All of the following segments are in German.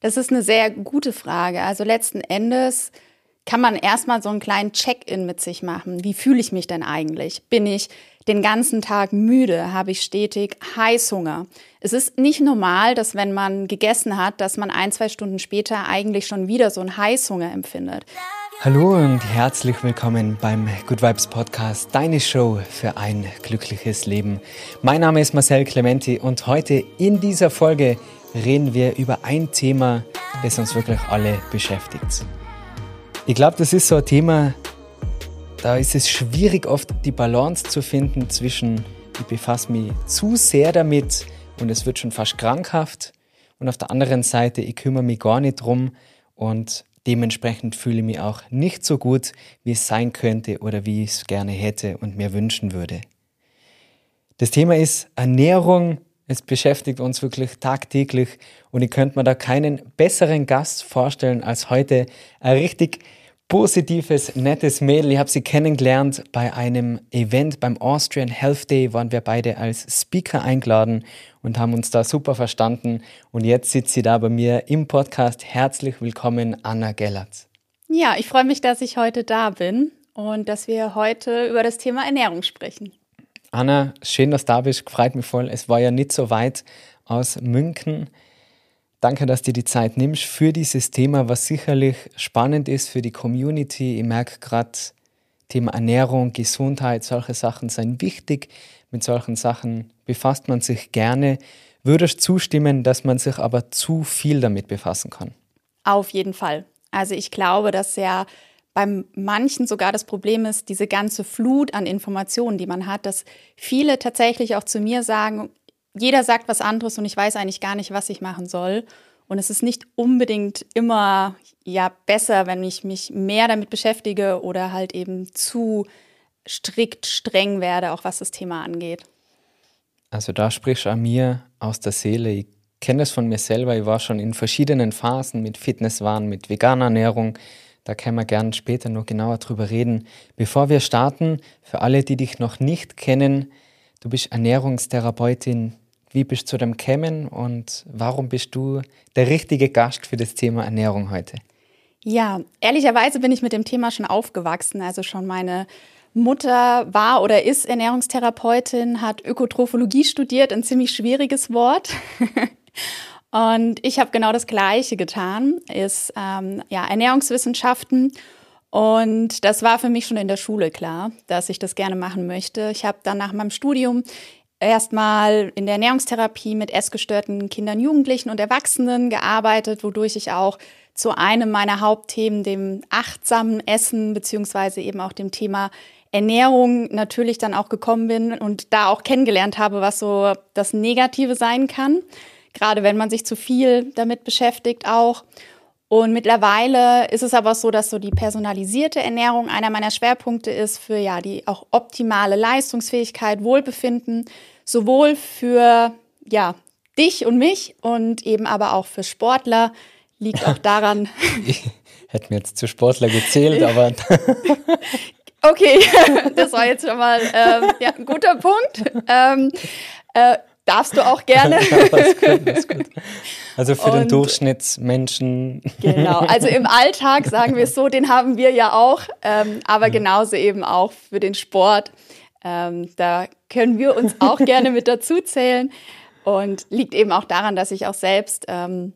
Das ist eine sehr gute Frage. Also letzten Endes kann man erstmal so einen kleinen Check-in mit sich machen. Wie fühle ich mich denn eigentlich? Bin ich den ganzen Tag müde? Habe ich stetig Heißhunger? Es ist nicht normal, dass wenn man gegessen hat, dass man ein, zwei Stunden später eigentlich schon wieder so einen Heißhunger empfindet. Hallo und herzlich willkommen beim Good Vibes Podcast, deine Show für ein glückliches Leben. Mein Name ist Marcel Clementi und heute in dieser Folge reden wir über ein Thema, das uns wirklich alle beschäftigt. Ich glaube, das ist so ein Thema, da ist es schwierig oft die Balance zu finden zwischen, ich befasse mich zu sehr damit und es wird schon fast krankhaft und auf der anderen Seite, ich kümmere mich gar nicht drum und dementsprechend fühle ich mich auch nicht so gut, wie es sein könnte oder wie ich es gerne hätte und mir wünschen würde. Das Thema ist Ernährung. Es beschäftigt uns wirklich tagtäglich und ich könnte mir da keinen besseren Gast vorstellen als heute. Ein richtig positives, nettes Mädel. Ich habe sie kennengelernt bei einem Event beim Austrian Health Day, waren wir beide als Speaker eingeladen und haben uns da super verstanden. Und jetzt sitzt sie da bei mir im Podcast. Herzlich willkommen, Anna Gellert. Ja, ich freue mich, dass ich heute da bin und dass wir heute über das Thema Ernährung sprechen. Anna, schön, dass du da bist. Freut mich voll. Es war ja nicht so weit aus München. Danke, dass du dir die Zeit nimmst für dieses Thema, was sicherlich spannend ist für die Community. Ich merke gerade, Thema Ernährung, Gesundheit, solche Sachen sind wichtig. Mit solchen Sachen befasst man sich gerne. Würdest du zustimmen, dass man sich aber zu viel damit befassen kann? Auf jeden Fall. Also ich glaube, dass ja beim manchen sogar das Problem ist, diese ganze Flut an Informationen, die man hat, dass viele tatsächlich auch zu mir sagen, jeder sagt was anderes und ich weiß eigentlich gar nicht, was ich machen soll. Und es ist nicht unbedingt immer ja besser, wenn ich mich mehr damit beschäftige oder halt eben zu strikt streng werde, auch was das Thema angeht. Also da sprichst du an mir aus der Seele. Ich kenne das von mir selber. Ich war schon in verschiedenen Phasen mit Fitnesswahn, mit veganer Ernährung. Da können wir gerne später noch genauer drüber reden. Bevor wir starten, für alle, die dich noch nicht kennen, du bist Ernährungstherapeutin, wie bist du zu dem gekommen und warum bist du der richtige Gast für das Thema Ernährung heute? Ja, ehrlicherweise bin ich mit dem Thema schon aufgewachsen. Also schon meine Mutter war oder ist Ernährungstherapeutin, hat Ökotrophologie studiert, ein ziemlich schwieriges Wort. und ich habe genau das Gleiche getan, ist ähm, ja Ernährungswissenschaften. Und das war für mich schon in der Schule klar, dass ich das gerne machen möchte. Ich habe dann nach meinem Studium erstmal in der Ernährungstherapie mit essgestörten Kindern, Jugendlichen und Erwachsenen gearbeitet, wodurch ich auch zu einem meiner Hauptthemen, dem achtsamen Essen, beziehungsweise eben auch dem Thema Ernährung natürlich dann auch gekommen bin und da auch kennengelernt habe, was so das Negative sein kann. Gerade wenn man sich zu viel damit beschäftigt auch. Und mittlerweile ist es aber so, dass so die personalisierte Ernährung einer meiner Schwerpunkte ist für ja die auch optimale Leistungsfähigkeit, Wohlbefinden, sowohl für ja dich und mich und eben aber auch für Sportler liegt auch daran. ich hätte mir jetzt zu Sportler gezählt, aber okay, das war jetzt schon mal ähm, ja, ein guter Punkt. Ähm, äh, darfst du auch gerne. gut, gut. Also für und, den Durchschnittsmenschen. Genau, also im Alltag sagen wir es so, den haben wir ja auch, ähm, aber genauso eben auch für den Sport. Ähm, da können wir uns auch gerne mit dazu zählen und liegt eben auch daran, dass ich auch selbst ähm,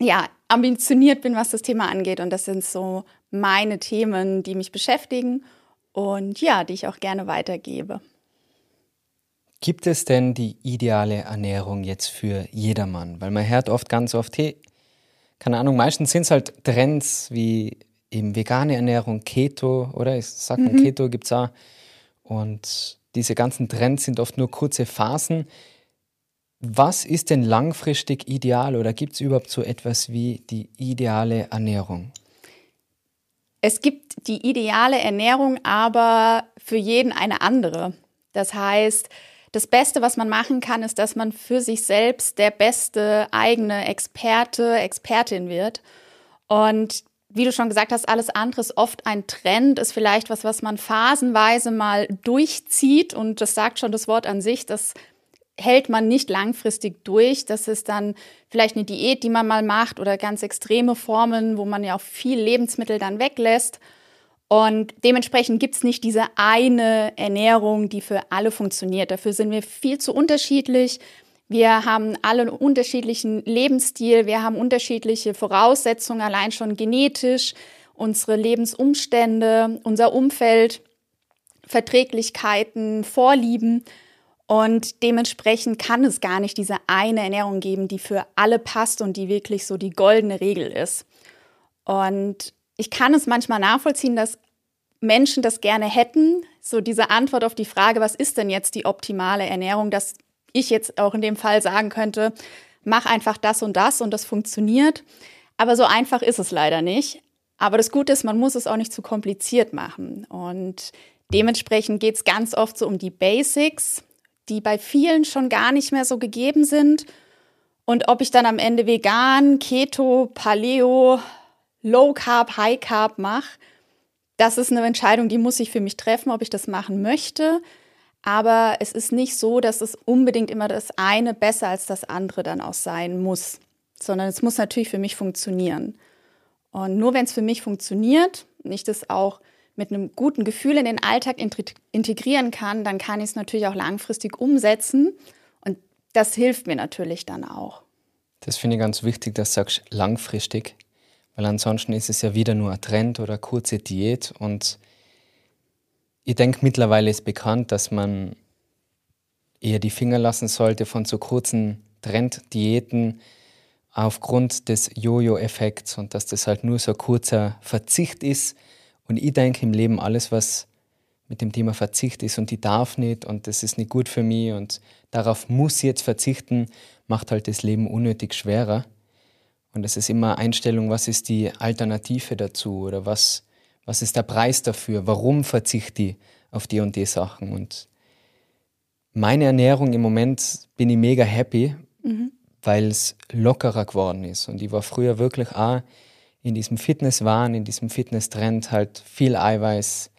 ja ambitioniert bin, was das Thema angeht und das sind so meine Themen, die mich beschäftigen und ja, die ich auch gerne weitergebe. Gibt es denn die ideale Ernährung jetzt für jedermann? Weil man hört oft ganz oft, hey, keine Ahnung, meistens sind es halt Trends wie eben vegane Ernährung, Keto, oder? Ich sag mal, mhm. Keto gibt es auch. Und diese ganzen Trends sind oft nur kurze Phasen. Was ist denn langfristig ideal oder gibt es überhaupt so etwas wie die ideale Ernährung? Es gibt die ideale Ernährung, aber für jeden eine andere. Das heißt, das Beste, was man machen kann, ist, dass man für sich selbst der beste eigene Experte, Expertin wird. Und wie du schon gesagt hast, alles andere ist oft ein Trend, ist vielleicht was, was man phasenweise mal durchzieht. Und das sagt schon das Wort an sich, das hält man nicht langfristig durch. Das ist dann vielleicht eine Diät, die man mal macht oder ganz extreme Formen, wo man ja auch viel Lebensmittel dann weglässt. Und dementsprechend gibt es nicht diese eine Ernährung, die für alle funktioniert. Dafür sind wir viel zu unterschiedlich. Wir haben alle einen unterschiedlichen Lebensstil, wir haben unterschiedliche Voraussetzungen, allein schon genetisch, unsere Lebensumstände, unser Umfeld, Verträglichkeiten, Vorlieben. Und dementsprechend kann es gar nicht diese eine Ernährung geben, die für alle passt und die wirklich so die goldene Regel ist. Und ich kann es manchmal nachvollziehen, dass Menschen das gerne hätten, so diese Antwort auf die Frage, was ist denn jetzt die optimale Ernährung, dass ich jetzt auch in dem Fall sagen könnte, mach einfach das und das und das funktioniert. Aber so einfach ist es leider nicht. Aber das Gute ist, man muss es auch nicht zu kompliziert machen. Und dementsprechend geht es ganz oft so um die Basics, die bei vielen schon gar nicht mehr so gegeben sind. Und ob ich dann am Ende vegan, Keto, Paleo, Low Carb, High Carb mache, das ist eine Entscheidung, die muss ich für mich treffen, ob ich das machen möchte. Aber es ist nicht so, dass es unbedingt immer das eine besser als das andere dann auch sein muss, sondern es muss natürlich für mich funktionieren. Und nur wenn es für mich funktioniert und ich das auch mit einem guten Gefühl in den Alltag integrieren kann, dann kann ich es natürlich auch langfristig umsetzen. Und das hilft mir natürlich dann auch. Das finde ich ganz wichtig, dass du sagst langfristig, weil ansonsten ist es ja wieder nur ein Trend oder kurze Diät und ich denke, mittlerweile ist bekannt, dass man eher die Finger lassen sollte von so kurzen Trenddiäten aufgrund des Jojo-Effekts und dass das halt nur so ein kurzer Verzicht ist. Und ich denke im Leben alles, was mit dem Thema Verzicht ist und die darf nicht und das ist nicht gut für mich und darauf muss ich jetzt verzichten, macht halt das Leben unnötig schwerer. Und es ist immer Einstellung, was ist die Alternative dazu oder was, was ist der Preis dafür? Warum verzichte ich auf die und die Sachen? Und meine Ernährung im Moment bin ich mega happy, mhm. weil es lockerer geworden ist. Und ich war früher wirklich auch in diesem Fitnesswahn, in diesem Fitnesstrend halt viel Eiweiß,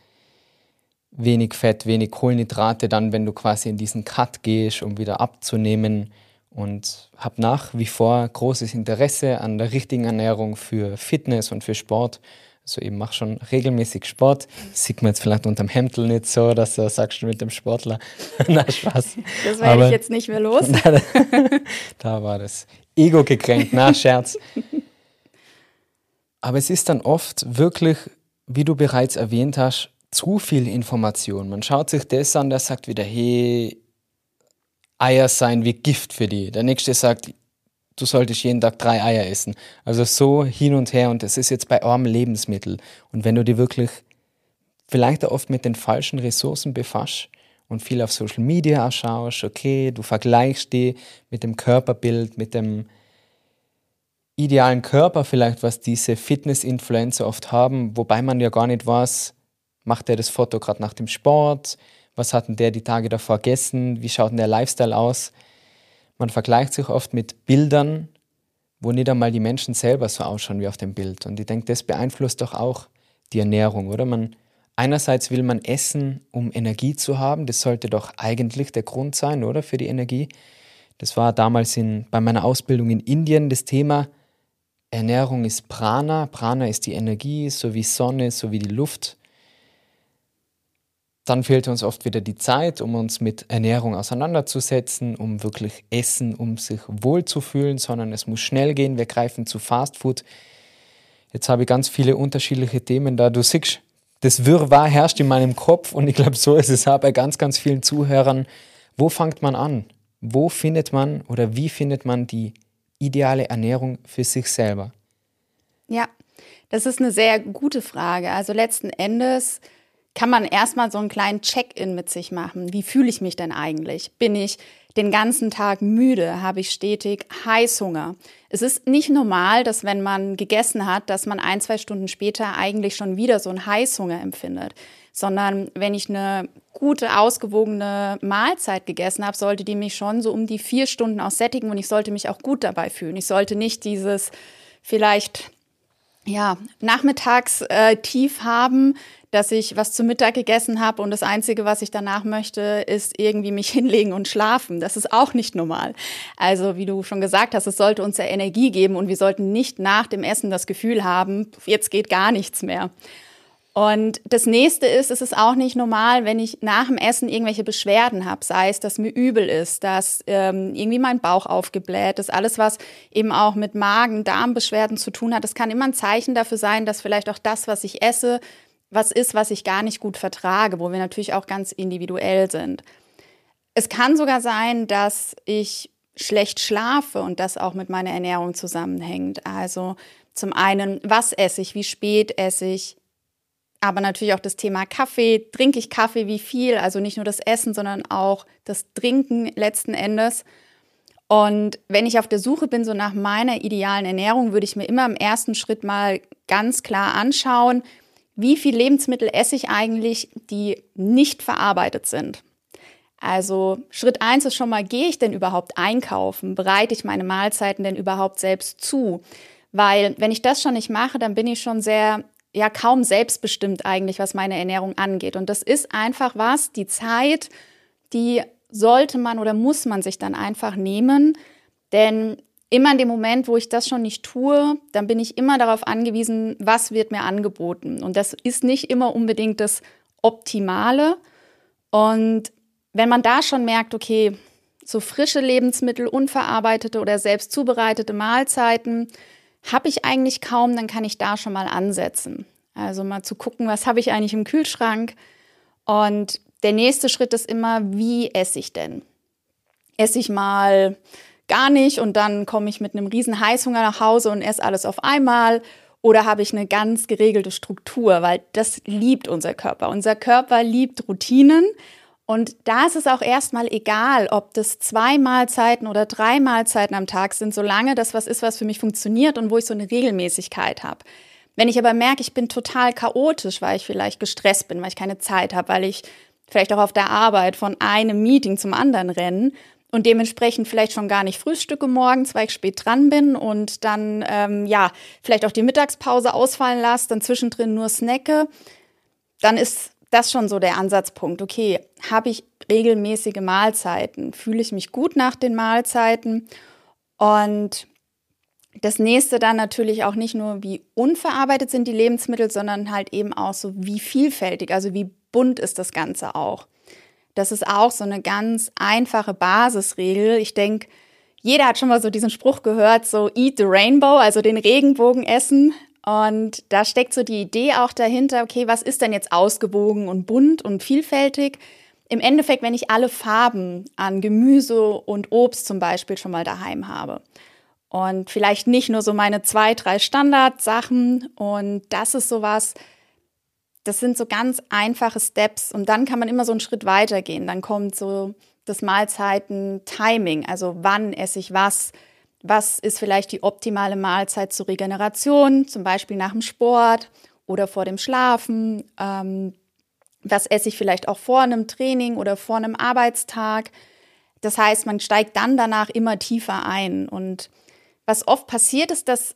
wenig Fett, wenig Kohlenhydrate. Dann, wenn du quasi in diesen Cut gehst, um wieder abzunehmen. Und habe nach wie vor großes Interesse an der richtigen Ernährung für Fitness und für Sport also ich mache schon regelmäßig Sport. sieht man jetzt vielleicht unterm Hemdl nicht so, dass du sagst mit dem Sportler. Na, Spaß. Das werde ich jetzt nicht mehr los. da war das Ego gekränkt, na, Scherz. Aber es ist dann oft wirklich, wie du bereits erwähnt hast, zu viel Information. Man schaut sich das an, der sagt wieder, hey, Eier seien wie Gift für die. Der nächste sagt, du solltest jeden Tag drei Eier essen. Also so hin und her und das ist jetzt bei armen Lebensmitteln. Und wenn du dich wirklich vielleicht auch oft mit den falschen Ressourcen befasst und viel auf Social Media schaust, okay, du vergleichst die mit dem Körperbild, mit dem idealen Körper vielleicht, was diese Fitness-Influencer oft haben, wobei man ja gar nicht weiß, macht der das Foto gerade nach dem Sport, was hat denn der die Tage davor gegessen, wie schaut denn der Lifestyle aus? Man vergleicht sich oft mit Bildern, wo nicht einmal die Menschen selber so ausschauen wie auf dem Bild. Und ich denke, das beeinflusst doch auch die Ernährung, oder? Man, einerseits will man essen, um Energie zu haben. Das sollte doch eigentlich der Grund sein, oder? Für die Energie. Das war damals in, bei meiner Ausbildung in Indien das Thema. Ernährung ist Prana. Prana ist die Energie, so wie Sonne, so wie die Luft. Dann fehlt uns oft wieder die Zeit, um uns mit Ernährung auseinanderzusetzen, um wirklich Essen, um sich wohlzufühlen, sondern es muss schnell gehen. Wir greifen zu Fastfood. Jetzt habe ich ganz viele unterschiedliche Themen da. Du siehst, das Wirrwarr herrscht in meinem Kopf und ich glaube, so ist es auch bei ganz, ganz vielen Zuhörern. Wo fängt man an? Wo findet man oder wie findet man die ideale Ernährung für sich selber? Ja, das ist eine sehr gute Frage. Also letzten Endes kann man erstmal so einen kleinen Check-in mit sich machen. Wie fühle ich mich denn eigentlich? Bin ich den ganzen Tag müde? Habe ich stetig Heißhunger? Es ist nicht normal, dass wenn man gegessen hat, dass man ein, zwei Stunden später eigentlich schon wieder so einen Heißhunger empfindet. Sondern wenn ich eine gute, ausgewogene Mahlzeit gegessen habe, sollte die mich schon so um die vier Stunden aussättigen und ich sollte mich auch gut dabei fühlen. Ich sollte nicht dieses vielleicht ja, nachmittags äh, tief haben, dass ich was zu Mittag gegessen habe und das Einzige, was ich danach möchte, ist irgendwie mich hinlegen und schlafen. Das ist auch nicht normal. Also wie du schon gesagt hast, es sollte uns ja Energie geben und wir sollten nicht nach dem Essen das Gefühl haben, jetzt geht gar nichts mehr. Und das nächste ist, es ist auch nicht normal, wenn ich nach dem Essen irgendwelche Beschwerden habe, sei es, dass mir übel ist, dass ähm, irgendwie mein Bauch aufgebläht ist, alles, was eben auch mit Magen-Darm-Beschwerden zu tun hat. Das kann immer ein Zeichen dafür sein, dass vielleicht auch das, was ich esse, was ist, was ich gar nicht gut vertrage, wo wir natürlich auch ganz individuell sind. Es kann sogar sein, dass ich schlecht schlafe und das auch mit meiner Ernährung zusammenhängt. Also zum einen, was esse ich, wie spät esse ich, aber natürlich auch das Thema Kaffee. Trinke ich Kaffee, wie viel? Also nicht nur das Essen, sondern auch das Trinken letzten Endes. Und wenn ich auf der Suche bin, so nach meiner idealen Ernährung, würde ich mir immer im ersten Schritt mal ganz klar anschauen, wie viel Lebensmittel esse ich eigentlich, die nicht verarbeitet sind. Also Schritt eins ist schon mal, gehe ich denn überhaupt einkaufen? Bereite ich meine Mahlzeiten denn überhaupt selbst zu? Weil wenn ich das schon nicht mache, dann bin ich schon sehr ja kaum selbstbestimmt eigentlich, was meine Ernährung angeht. Und das ist einfach was, die Zeit, die sollte man oder muss man sich dann einfach nehmen. Denn immer in dem Moment, wo ich das schon nicht tue, dann bin ich immer darauf angewiesen, was wird mir angeboten. Und das ist nicht immer unbedingt das Optimale. Und wenn man da schon merkt, okay, so frische Lebensmittel, unverarbeitete oder selbst zubereitete Mahlzeiten, habe ich eigentlich kaum, dann kann ich da schon mal ansetzen. Also mal zu gucken, was habe ich eigentlich im Kühlschrank. Und der nächste Schritt ist immer, wie esse ich denn? Esse ich mal gar nicht und dann komme ich mit einem riesen Heißhunger nach Hause und esse alles auf einmal? Oder habe ich eine ganz geregelte Struktur? Weil das liebt unser Körper. Unser Körper liebt Routinen und da ist es auch erstmal egal, ob das zwei Mahlzeiten oder drei Mahlzeiten am Tag sind, solange das was ist, was für mich funktioniert und wo ich so eine Regelmäßigkeit habe. Wenn ich aber merke, ich bin total chaotisch, weil ich vielleicht gestresst bin, weil ich keine Zeit habe, weil ich vielleicht auch auf der Arbeit von einem Meeting zum anderen renne und dementsprechend vielleicht schon gar nicht frühstücke morgens, weil ich spät dran bin und dann ähm, ja vielleicht auch die Mittagspause ausfallen lasse, dann zwischendrin nur snacke, dann ist das schon so der Ansatzpunkt. Okay, habe ich regelmäßige Mahlzeiten? Fühle ich mich gut nach den Mahlzeiten? Und das nächste dann natürlich auch nicht nur, wie unverarbeitet sind die Lebensmittel, sondern halt eben auch so, wie vielfältig, also wie bunt ist das Ganze auch. Das ist auch so eine ganz einfache Basisregel. Ich denke, jeder hat schon mal so diesen Spruch gehört, so eat the rainbow, also den Regenbogen essen. Und da steckt so die Idee auch dahinter, okay, was ist denn jetzt ausgewogen und bunt und vielfältig? Im Endeffekt, wenn ich alle Farben an Gemüse und Obst zum Beispiel schon mal daheim habe. Und vielleicht nicht nur so meine zwei, drei Standardsachen. Und das ist sowas, das sind so ganz einfache Steps. Und dann kann man immer so einen Schritt weitergehen. Dann kommt so das Mahlzeiten-Timing. Also wann esse ich was? Was ist vielleicht die optimale Mahlzeit zur Regeneration, zum Beispiel nach dem Sport oder vor dem Schlafen? Ähm, was esse ich vielleicht auch vor einem Training oder vor einem Arbeitstag? Das heißt, man steigt dann danach immer tiefer ein. Und was oft passiert ist, dass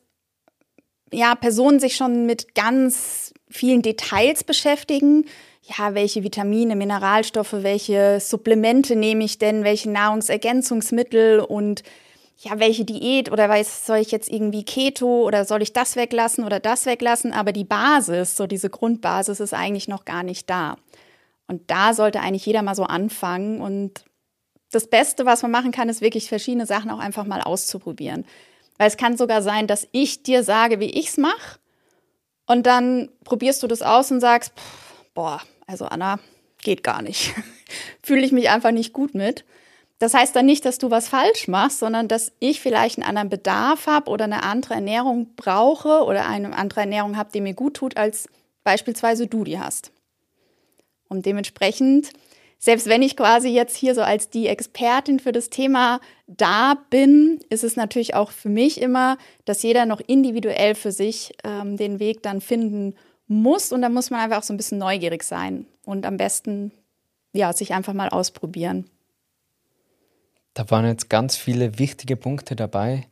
ja, Personen sich schon mit ganz vielen Details beschäftigen. Ja, welche Vitamine, Mineralstoffe, welche Supplemente nehme ich denn, welche Nahrungsergänzungsmittel und ja, welche Diät oder weiß, soll ich jetzt irgendwie Keto oder soll ich das weglassen oder das weglassen? Aber die Basis, so diese Grundbasis ist eigentlich noch gar nicht da. Und da sollte eigentlich jeder mal so anfangen. Und das Beste, was man machen kann, ist wirklich verschiedene Sachen auch einfach mal auszuprobieren. Weil es kann sogar sein, dass ich dir sage, wie ich es mache. Und dann probierst du das aus und sagst, boah, also Anna, geht gar nicht. Fühle ich mich einfach nicht gut mit. Das heißt dann nicht, dass du was falsch machst, sondern dass ich vielleicht einen anderen Bedarf habe oder eine andere Ernährung brauche oder eine andere Ernährung habe, die mir gut tut, als beispielsweise du die hast. Und dementsprechend, selbst wenn ich quasi jetzt hier so als die Expertin für das Thema da bin, ist es natürlich auch für mich immer, dass jeder noch individuell für sich ähm, den Weg dann finden muss. Und da muss man einfach auch so ein bisschen neugierig sein und am besten ja, sich einfach mal ausprobieren. Da waren jetzt ganz viele wichtige Punkte dabei.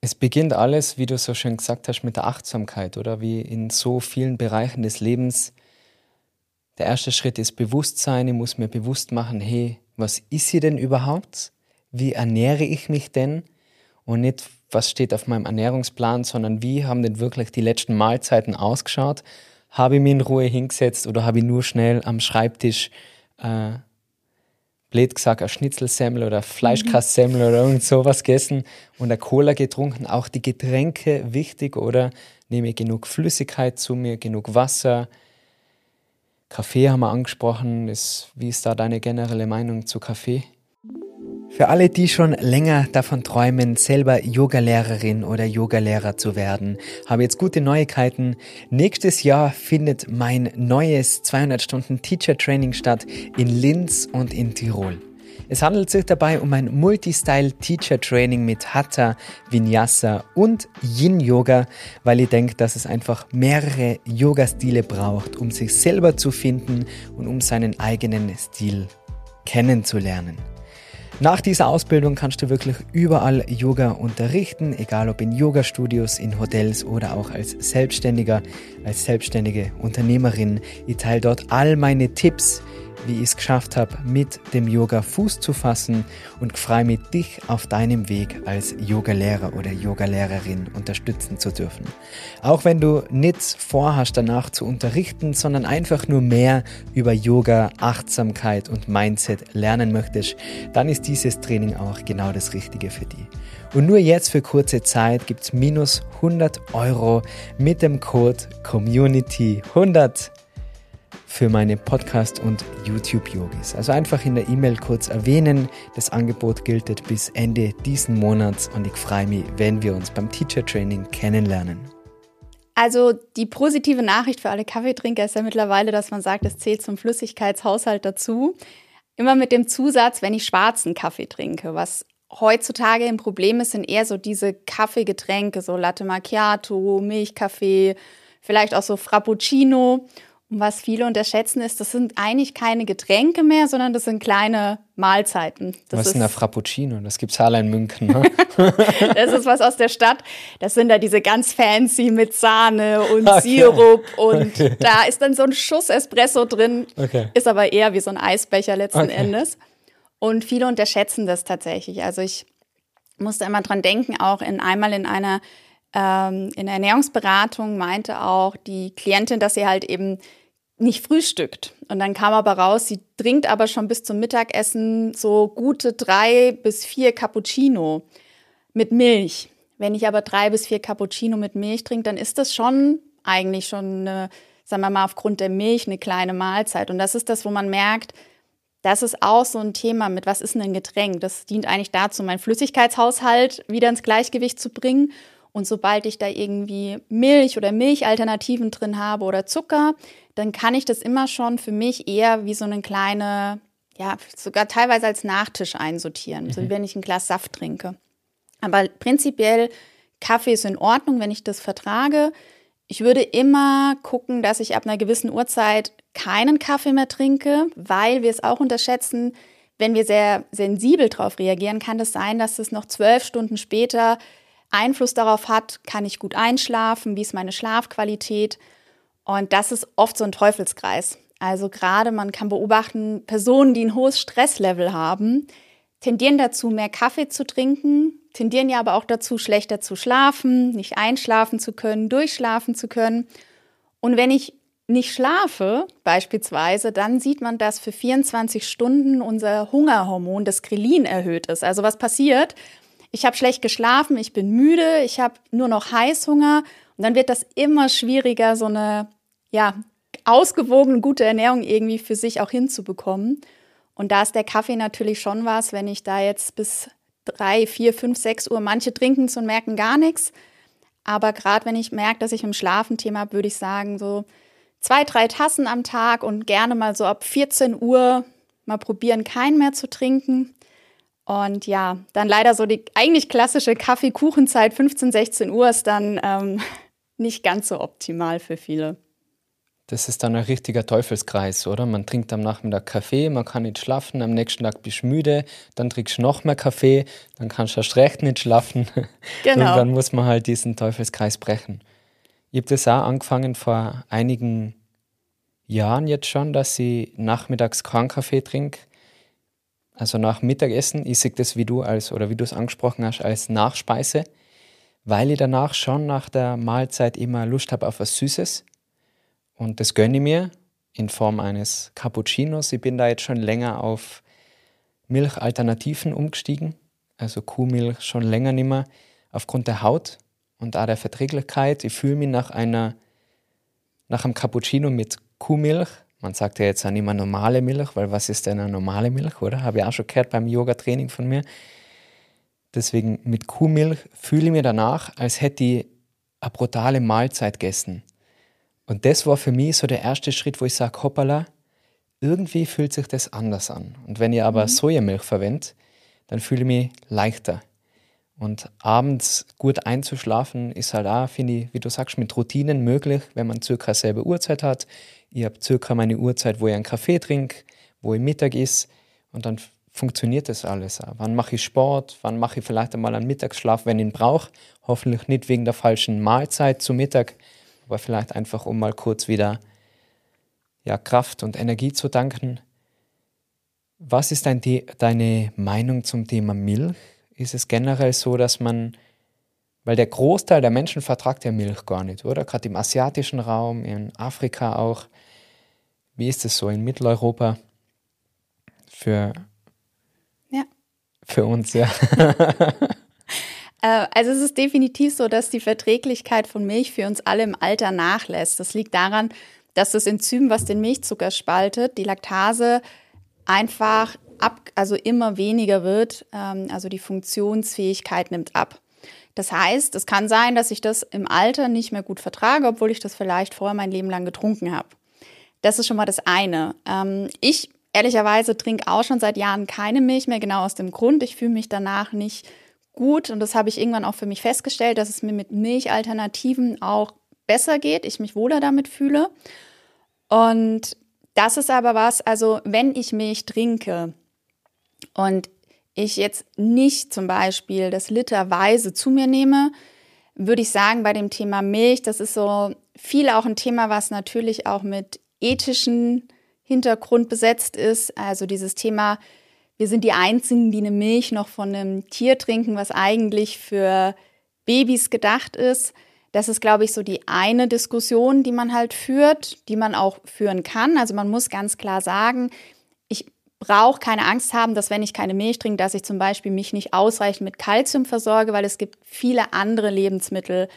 Es beginnt alles, wie du so schön gesagt hast, mit der Achtsamkeit, oder wie in so vielen Bereichen des Lebens. Der erste Schritt ist Bewusstsein. Ich muss mir bewusst machen, hey, was ist hier denn überhaupt? Wie ernähre ich mich denn? Und nicht, was steht auf meinem Ernährungsplan, sondern wie haben denn wirklich die letzten Mahlzeiten ausgeschaut? Habe ich mich in Ruhe hingesetzt oder habe ich nur schnell am Schreibtisch äh, blöd gesagt, ein Schnitzelsemmel oder Fleischkasssemmel mhm. oder irgend sowas gegessen und eine Cola getrunken. Auch die Getränke wichtig, oder? Nehme ich genug Flüssigkeit zu mir, genug Wasser. Kaffee haben wir angesprochen. Ist, wie ist da deine generelle Meinung zu Kaffee? Für alle, die schon länger davon träumen, selber Yogalehrerin oder Yogalehrer zu werden, habe jetzt gute Neuigkeiten. Nächstes Jahr findet mein neues 200 Stunden Teacher Training statt in Linz und in Tirol. Es handelt sich dabei um ein Multistyle Teacher Training mit Hatha, Vinyasa und Yin Yoga, weil ich denke, dass es einfach mehrere Yoga-Stile braucht, um sich selber zu finden und um seinen eigenen Stil kennenzulernen. Nach dieser Ausbildung kannst du wirklich überall Yoga unterrichten, egal ob in Yoga-Studios, in Hotels oder auch als Selbstständiger, als selbstständige Unternehmerin. Ich teile dort all meine Tipps, wie ich es geschafft habe, mit dem Yoga Fuß zu fassen und freue mich, dich auf deinem Weg als Yogalehrer oder Yogalehrerin unterstützen zu dürfen. Auch wenn du nichts vorhast, danach zu unterrichten, sondern einfach nur mehr über Yoga, Achtsamkeit und Mindset lernen möchtest, dann ist dieses Training auch genau das Richtige für dich. Und nur jetzt für kurze Zeit gibt's minus 100 Euro mit dem Code Community 100 für meine Podcast- und YouTube-Yogis. Also einfach in der E-Mail kurz erwähnen. Das Angebot gilt bis Ende diesen Monats und ich freue mich, wenn wir uns beim Teacher Training kennenlernen. Also die positive Nachricht für alle Kaffeetrinker ist ja mittlerweile, dass man sagt, es zählt zum Flüssigkeitshaushalt dazu. Immer mit dem Zusatz, wenn ich schwarzen Kaffee trinke, was heutzutage ein Problem ist, sind eher so diese Kaffeegetränke, so Latte Macchiato, Milchkaffee, vielleicht auch so Frappuccino. Was viele unterschätzen ist, das sind eigentlich keine Getränke mehr, sondern das sind kleine Mahlzeiten. Das was ist ein Frappuccino? Das gibt's alle in München. Ne? das ist was aus der Stadt. Das sind da diese ganz fancy mit Sahne und okay. Sirup und okay. da ist dann so ein Schuss Espresso drin. Okay. Ist aber eher wie so ein Eisbecher letzten Endes. Und viele unterschätzen das tatsächlich. Also ich musste immer dran denken, auch in einmal in einer ähm, in der Ernährungsberatung meinte auch die Klientin, dass sie halt eben nicht frühstückt. Und dann kam aber raus, sie trinkt aber schon bis zum Mittagessen so gute drei bis vier Cappuccino mit Milch. Wenn ich aber drei bis vier Cappuccino mit Milch trinke, dann ist das schon eigentlich schon eine, sagen wir mal, aufgrund der Milch eine kleine Mahlzeit. Und das ist das, wo man merkt, das ist auch so ein Thema mit, was ist denn ein Getränk? Das dient eigentlich dazu, meinen Flüssigkeitshaushalt wieder ins Gleichgewicht zu bringen. Und sobald ich da irgendwie Milch oder Milchalternativen drin habe oder Zucker, dann kann ich das immer schon für mich eher wie so eine kleine, ja, sogar teilweise als Nachtisch einsortieren, mhm. so wie wenn ich ein Glas Saft trinke. Aber prinzipiell, Kaffee ist in Ordnung, wenn ich das vertrage. Ich würde immer gucken, dass ich ab einer gewissen Uhrzeit keinen Kaffee mehr trinke, weil wir es auch unterschätzen, wenn wir sehr sensibel darauf reagieren, kann es das sein, dass es noch zwölf Stunden später Einfluss darauf hat, kann ich gut einschlafen, wie ist meine Schlafqualität. Und das ist oft so ein Teufelskreis. Also gerade man kann beobachten, Personen, die ein hohes Stresslevel haben, tendieren dazu, mehr Kaffee zu trinken, tendieren ja aber auch dazu, schlechter zu schlafen, nicht einschlafen zu können, durchschlafen zu können. Und wenn ich nicht schlafe, beispielsweise, dann sieht man, dass für 24 Stunden unser Hungerhormon, das Grelin, erhöht ist. Also was passiert? Ich habe schlecht geschlafen, ich bin müde, ich habe nur noch Heißhunger und dann wird das immer schwieriger, so eine ja, ausgewogene, gute Ernährung irgendwie für sich auch hinzubekommen. Und da ist der Kaffee natürlich schon was, wenn ich da jetzt bis drei, vier, fünf, sechs Uhr, manche trinken es und merken gar nichts. Aber gerade wenn ich merke, dass ich im Schlafenthema habe, würde ich sagen, so zwei, drei Tassen am Tag und gerne mal so ab 14 Uhr mal probieren, keinen mehr zu trinken. Und ja, dann leider so die eigentlich klassische Kaffeekuchenzeit 15, 16 Uhr ist dann ähm, nicht ganz so optimal für viele. Das ist dann ein richtiger Teufelskreis, oder? Man trinkt am Nachmittag Kaffee, man kann nicht schlafen, am nächsten Tag bist du müde, dann trinkst du noch mehr Kaffee, dann kannst du erst recht nicht schlafen. Genau. Und dann muss man halt diesen Teufelskreis brechen. Ich habe das auch angefangen vor einigen Jahren jetzt schon, dass ich nachmittags keinen Kaffee trinke. Also nach Mittagessen. Ich sehe das wie du als, oder wie du es angesprochen hast, als Nachspeise, weil ich danach schon nach der Mahlzeit immer Lust habe auf was Süßes. Und das gönne ich mir in Form eines Cappuccinos. Ich bin da jetzt schon länger auf Milchalternativen umgestiegen, also Kuhmilch schon länger nicht mehr, aufgrund der Haut und auch der Verträglichkeit. Ich fühle mich nach einer, nach einem Cappuccino mit Kuhmilch. Man sagt ja jetzt auch nicht mehr normale Milch, weil was ist denn eine normale Milch, oder? Habe ich auch schon gehört beim Yoga-Training von mir. Deswegen mit Kuhmilch fühle ich mich danach, als hätte ich eine brutale Mahlzeit gegessen. Und das war für mich so der erste Schritt, wo ich sage, hoppala, irgendwie fühlt sich das anders an. Und wenn ich aber mhm. Sojamilch verwende, dann fühle ich mich leichter. Und abends gut einzuschlafen ist halt auch, finde ich, wie du sagst, mit Routinen möglich, wenn man circa selbe Uhrzeit hat. Ich habe circa meine Uhrzeit, wo ich einen Kaffee trinke, wo ich Mittag ist und dann funktioniert das alles auch. Wann mache ich Sport? Wann mache ich vielleicht einmal einen Mittagsschlaf, wenn ich ihn brauche? Hoffentlich nicht wegen der falschen Mahlzeit zu Mittag, aber vielleicht einfach, um mal kurz wieder ja, Kraft und Energie zu danken. Was ist dein, deine Meinung zum Thema Milch? Ist es generell so, dass man, weil der Großteil der Menschen vertragt ja Milch gar nicht, oder? Gerade im asiatischen Raum, in Afrika auch. Wie ist es so in Mitteleuropa? Für, ja. für uns, ja. Äh, also es ist definitiv so, dass die Verträglichkeit von Milch für uns alle im Alter nachlässt. Das liegt daran, dass das Enzym, was den Milchzucker spaltet, die Laktase, einfach ab, also immer weniger wird. Ähm, also die Funktionsfähigkeit nimmt ab. Das heißt, es kann sein, dass ich das im Alter nicht mehr gut vertrage, obwohl ich das vielleicht vorher mein Leben lang getrunken habe. Das ist schon mal das eine. Ähm, ich ehrlicherweise trinke auch schon seit Jahren keine Milch mehr, genau aus dem Grund, ich fühle mich danach nicht gut und das habe ich irgendwann auch für mich festgestellt, dass es mir mit Milchalternativen auch besser geht, ich mich wohler damit fühle. Und das ist aber was, also wenn ich Milch trinke und ich jetzt nicht zum Beispiel das literweise zu mir nehme, würde ich sagen, bei dem Thema Milch, das ist so viel auch ein Thema, was natürlich auch mit ethischen Hintergrund besetzt ist. Also dieses Thema wir sind die Einzigen, die eine Milch noch von einem Tier trinken, was eigentlich für Babys gedacht ist. Das ist, glaube ich, so die eine Diskussion, die man halt führt, die man auch führen kann. Also man muss ganz klar sagen, brauche keine Angst haben, dass wenn ich keine Milch trinke, dass ich zum Beispiel mich nicht ausreichend mit Kalzium versorge, weil es gibt viele andere Lebensmittel,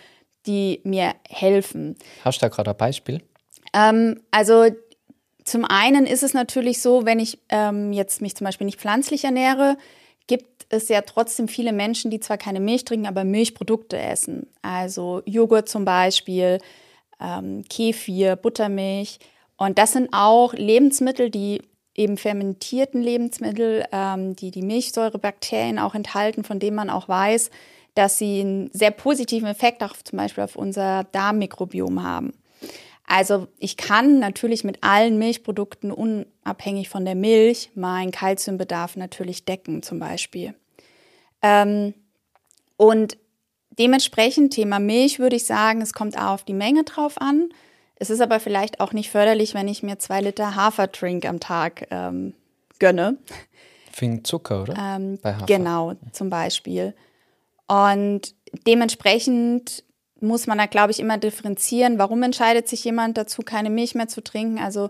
die mir helfen. Hast du da gerade ein Beispiel? Ähm, also zum einen ist es natürlich so, wenn ich ähm, jetzt mich zum Beispiel nicht pflanzlich ernähre, gibt es ja trotzdem viele Menschen, die zwar keine Milch trinken, aber Milchprodukte essen. Also Joghurt zum Beispiel, ähm, Kefir, Buttermilch. Und das sind auch Lebensmittel, die eben fermentierten Lebensmittel, ähm, die die Milchsäurebakterien auch enthalten, von denen man auch weiß, dass sie einen sehr positiven Effekt auch zum Beispiel auf unser Darmmikrobiom haben. Also ich kann natürlich mit allen Milchprodukten unabhängig von der Milch meinen Kalziumbedarf natürlich decken zum Beispiel. Ähm, und dementsprechend Thema Milch würde ich sagen, es kommt auch auf die Menge drauf an. Es ist aber vielleicht auch nicht förderlich, wenn ich mir zwei Liter Haferdrink am Tag ähm, gönne. Für Zucker, oder? Ähm, genau, zum Beispiel. Und dementsprechend muss man da, glaube ich, immer differenzieren. Warum entscheidet sich jemand dazu, keine Milch mehr zu trinken? Also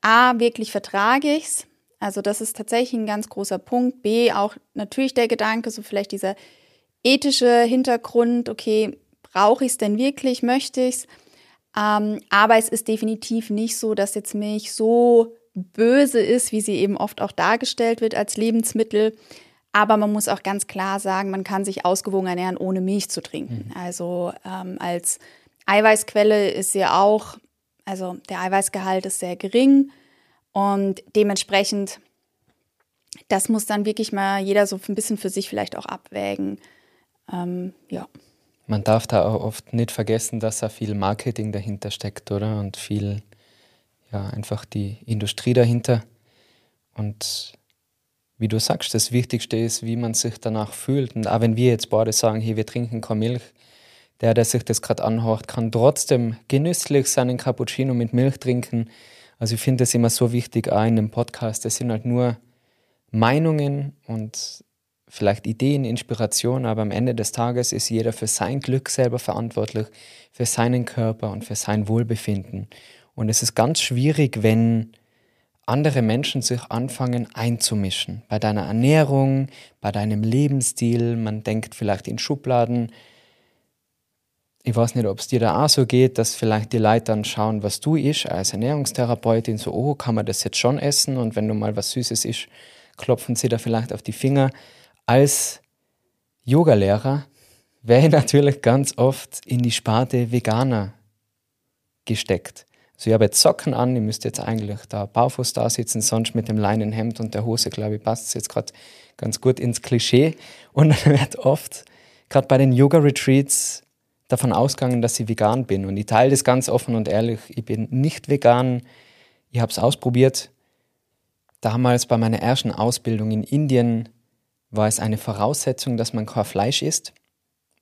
A, wirklich vertrage ich es. Also das ist tatsächlich ein ganz großer Punkt. B, auch natürlich der Gedanke, so vielleicht dieser ethische Hintergrund, okay, brauche ich es denn wirklich, möchte ich es? Ähm, aber es ist definitiv nicht so, dass jetzt Milch so böse ist, wie sie eben oft auch dargestellt wird als Lebensmittel. Aber man muss auch ganz klar sagen, man kann sich ausgewogen ernähren, ohne Milch zu trinken. Mhm. Also ähm, als Eiweißquelle ist sie auch, also der Eiweißgehalt ist sehr gering und dementsprechend, das muss dann wirklich mal jeder so ein bisschen für sich vielleicht auch abwägen. Ähm, ja. Man darf da auch oft nicht vergessen, dass da viel Marketing dahinter steckt, oder? Und viel ja, einfach die Industrie dahinter. Und wie du sagst, das Wichtigste ist, wie man sich danach fühlt. Und auch wenn wir jetzt beide sagen, hier, wir trinken keine Milch, der, der sich das gerade anhört, kann trotzdem genüsslich seinen Cappuccino mit Milch trinken. Also ich finde das immer so wichtig, auch in einem Podcast. Das sind halt nur Meinungen und vielleicht Ideen, Inspiration, aber am Ende des Tages ist jeder für sein Glück selber verantwortlich, für seinen Körper und für sein Wohlbefinden. Und es ist ganz schwierig, wenn andere Menschen sich anfangen einzumischen. Bei deiner Ernährung, bei deinem Lebensstil, man denkt vielleicht in Schubladen. Ich weiß nicht, ob es dir da auch so geht, dass vielleicht die Leute dann schauen, was du isst als Ernährungstherapeutin, so, oh, kann man das jetzt schon essen? Und wenn du mal was Süßes isst, klopfen sie da vielleicht auf die Finger. Als Yogalehrer wäre ich natürlich ganz oft in die Sparte Veganer gesteckt. Also ich habe jetzt Socken an, ich müsste jetzt eigentlich da barfuß da sitzen, sonst mit dem Leinenhemd und der Hose, glaube ich, passt es jetzt gerade ganz gut ins Klischee. Und dann wird oft, gerade bei den Yoga-Retreats, davon ausgegangen, dass ich vegan bin. Und ich teile das ganz offen und ehrlich, ich bin nicht vegan. Ich habe es ausprobiert. Damals bei meiner ersten Ausbildung in Indien war es eine Voraussetzung, dass man kein Fleisch isst.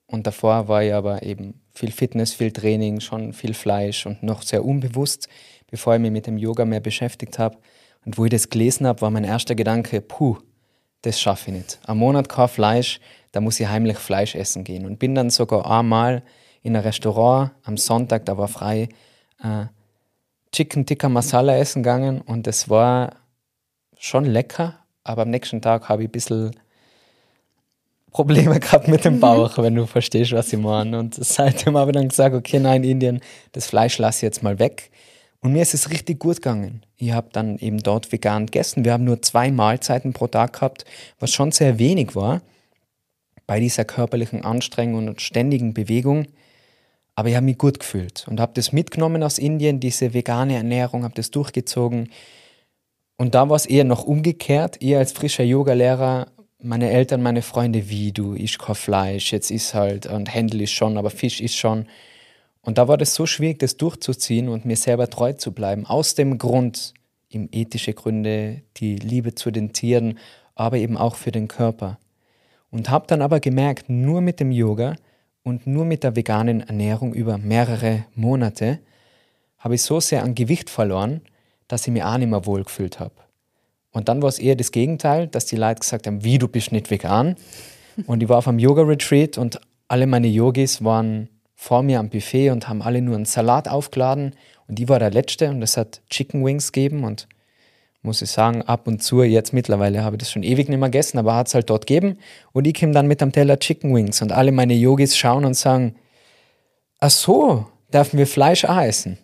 Und davor war ich aber eben viel Fitness, viel Training, schon viel Fleisch und noch sehr unbewusst, bevor ich mich mit dem Yoga mehr beschäftigt habe. Und wo ich das gelesen habe, war mein erster Gedanke, puh, das schaffe ich nicht. Am Monat kein Fleisch, da muss ich heimlich Fleisch essen gehen. Und bin dann sogar einmal in ein Restaurant am Sonntag, da war frei, äh, Chicken Tikka Masala essen gegangen und das war schon lecker, aber am nächsten Tag habe ich ein bisschen Probleme gehabt mit dem Bauch, wenn du verstehst, was ich meine. Und seitdem habe ich dann gesagt, okay, nein, Indien, das Fleisch lasse ich jetzt mal weg. Und mir ist es richtig gut gegangen. Ich habe dann eben dort vegan gegessen. Wir haben nur zwei Mahlzeiten pro Tag gehabt, was schon sehr wenig war bei dieser körperlichen Anstrengung und ständigen Bewegung. Aber ich habe mich gut gefühlt und habe das mitgenommen aus Indien, diese vegane Ernährung, habe das durchgezogen. Und da war es eher noch umgekehrt. Ihr als frischer Yogalehrer meine Eltern, meine Freunde, wie du, ich kein Fleisch, jetzt ist halt, und Händel ist schon, aber Fisch ist schon. Und da war das so schwierig, das durchzuziehen und mir selber treu zu bleiben. Aus dem Grund, eben ethische Gründe, die Liebe zu den Tieren, aber eben auch für den Körper. Und habe dann aber gemerkt, nur mit dem Yoga und nur mit der veganen Ernährung über mehrere Monate habe ich so sehr an Gewicht verloren, dass ich mir auch nicht mehr wohl gefühlt habe. Und dann war es eher das Gegenteil, dass die Leute gesagt haben, wie, du bist nicht vegan. Und ich war auf einem Yoga-Retreat und alle meine Yogis waren vor mir am Buffet und haben alle nur einen Salat aufgeladen. Und die war der Letzte und es hat Chicken Wings gegeben und muss ich sagen, ab und zu, jetzt mittlerweile habe ich das schon ewig nicht mehr gegessen, aber hat es halt dort gegeben. Und ich kam dann mit einem Teller Chicken Wings und alle meine Yogis schauen und sagen, ach so, dürfen wir Fleisch auch essen?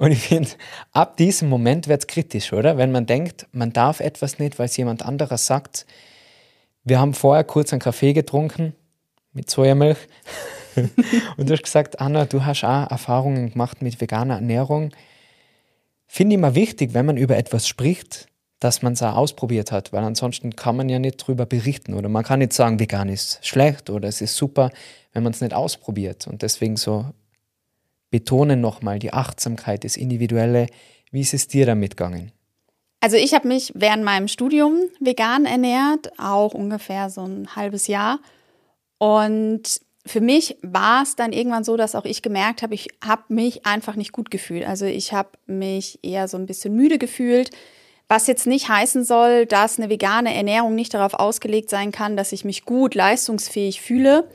Und ich finde, ab diesem Moment wird es kritisch, oder? Wenn man denkt, man darf etwas nicht, weil es jemand anderes sagt. Wir haben vorher kurz einen Kaffee getrunken mit Sojamilch. und du hast gesagt, Anna, du hast auch Erfahrungen gemacht mit veganer Ernährung. Finde ich immer wichtig, wenn man über etwas spricht, dass man es auch ausprobiert hat, weil ansonsten kann man ja nicht darüber berichten oder man kann nicht sagen, vegan ist schlecht oder es ist super, wenn man es nicht ausprobiert. Und deswegen so betonen nochmal die Achtsamkeit, das Individuelle. Wie ist es dir damit gegangen? Also ich habe mich während meinem Studium vegan ernährt, auch ungefähr so ein halbes Jahr. Und für mich war es dann irgendwann so, dass auch ich gemerkt habe, ich habe mich einfach nicht gut gefühlt. Also ich habe mich eher so ein bisschen müde gefühlt, was jetzt nicht heißen soll, dass eine vegane Ernährung nicht darauf ausgelegt sein kann, dass ich mich gut leistungsfähig fühle.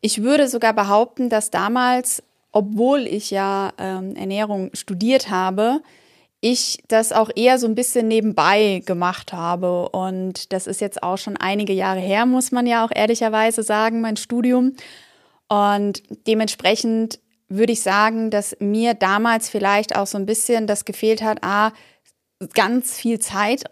Ich würde sogar behaupten, dass damals obwohl ich ja ähm, Ernährung studiert habe, ich das auch eher so ein bisschen nebenbei gemacht habe. Und das ist jetzt auch schon einige Jahre her, muss man ja auch ehrlicherweise sagen, mein Studium. Und dementsprechend würde ich sagen, dass mir damals vielleicht auch so ein bisschen das gefehlt hat, ah, ganz viel Zeit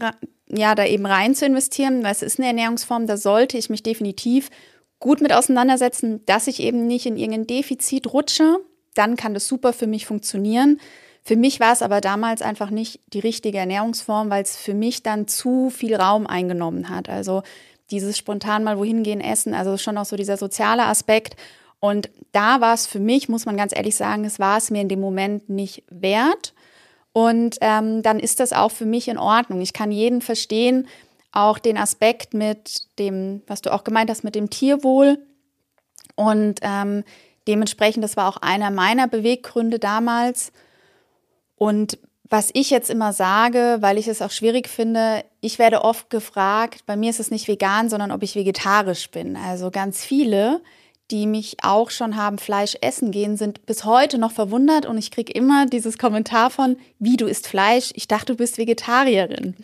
ja da eben rein zu investieren, weil es ist eine Ernährungsform, da sollte ich mich definitiv gut mit auseinandersetzen, dass ich eben nicht in irgendein Defizit rutsche. Dann kann das super für mich funktionieren. Für mich war es aber damals einfach nicht die richtige Ernährungsform, weil es für mich dann zu viel Raum eingenommen hat. Also dieses spontan mal wohin gehen, essen, also schon auch so dieser soziale Aspekt. Und da war es für mich, muss man ganz ehrlich sagen, es war es mir in dem Moment nicht wert. Und ähm, dann ist das auch für mich in Ordnung. Ich kann jeden verstehen, auch den Aspekt mit dem, was du auch gemeint hast, mit dem Tierwohl. Und ähm, dementsprechend, das war auch einer meiner Beweggründe damals. Und was ich jetzt immer sage, weil ich es auch schwierig finde, ich werde oft gefragt, bei mir ist es nicht vegan, sondern ob ich vegetarisch bin. Also ganz viele, die mich auch schon haben Fleisch essen gehen, sind bis heute noch verwundert und ich kriege immer dieses Kommentar von, wie du isst Fleisch, ich dachte, du bist Vegetarierin.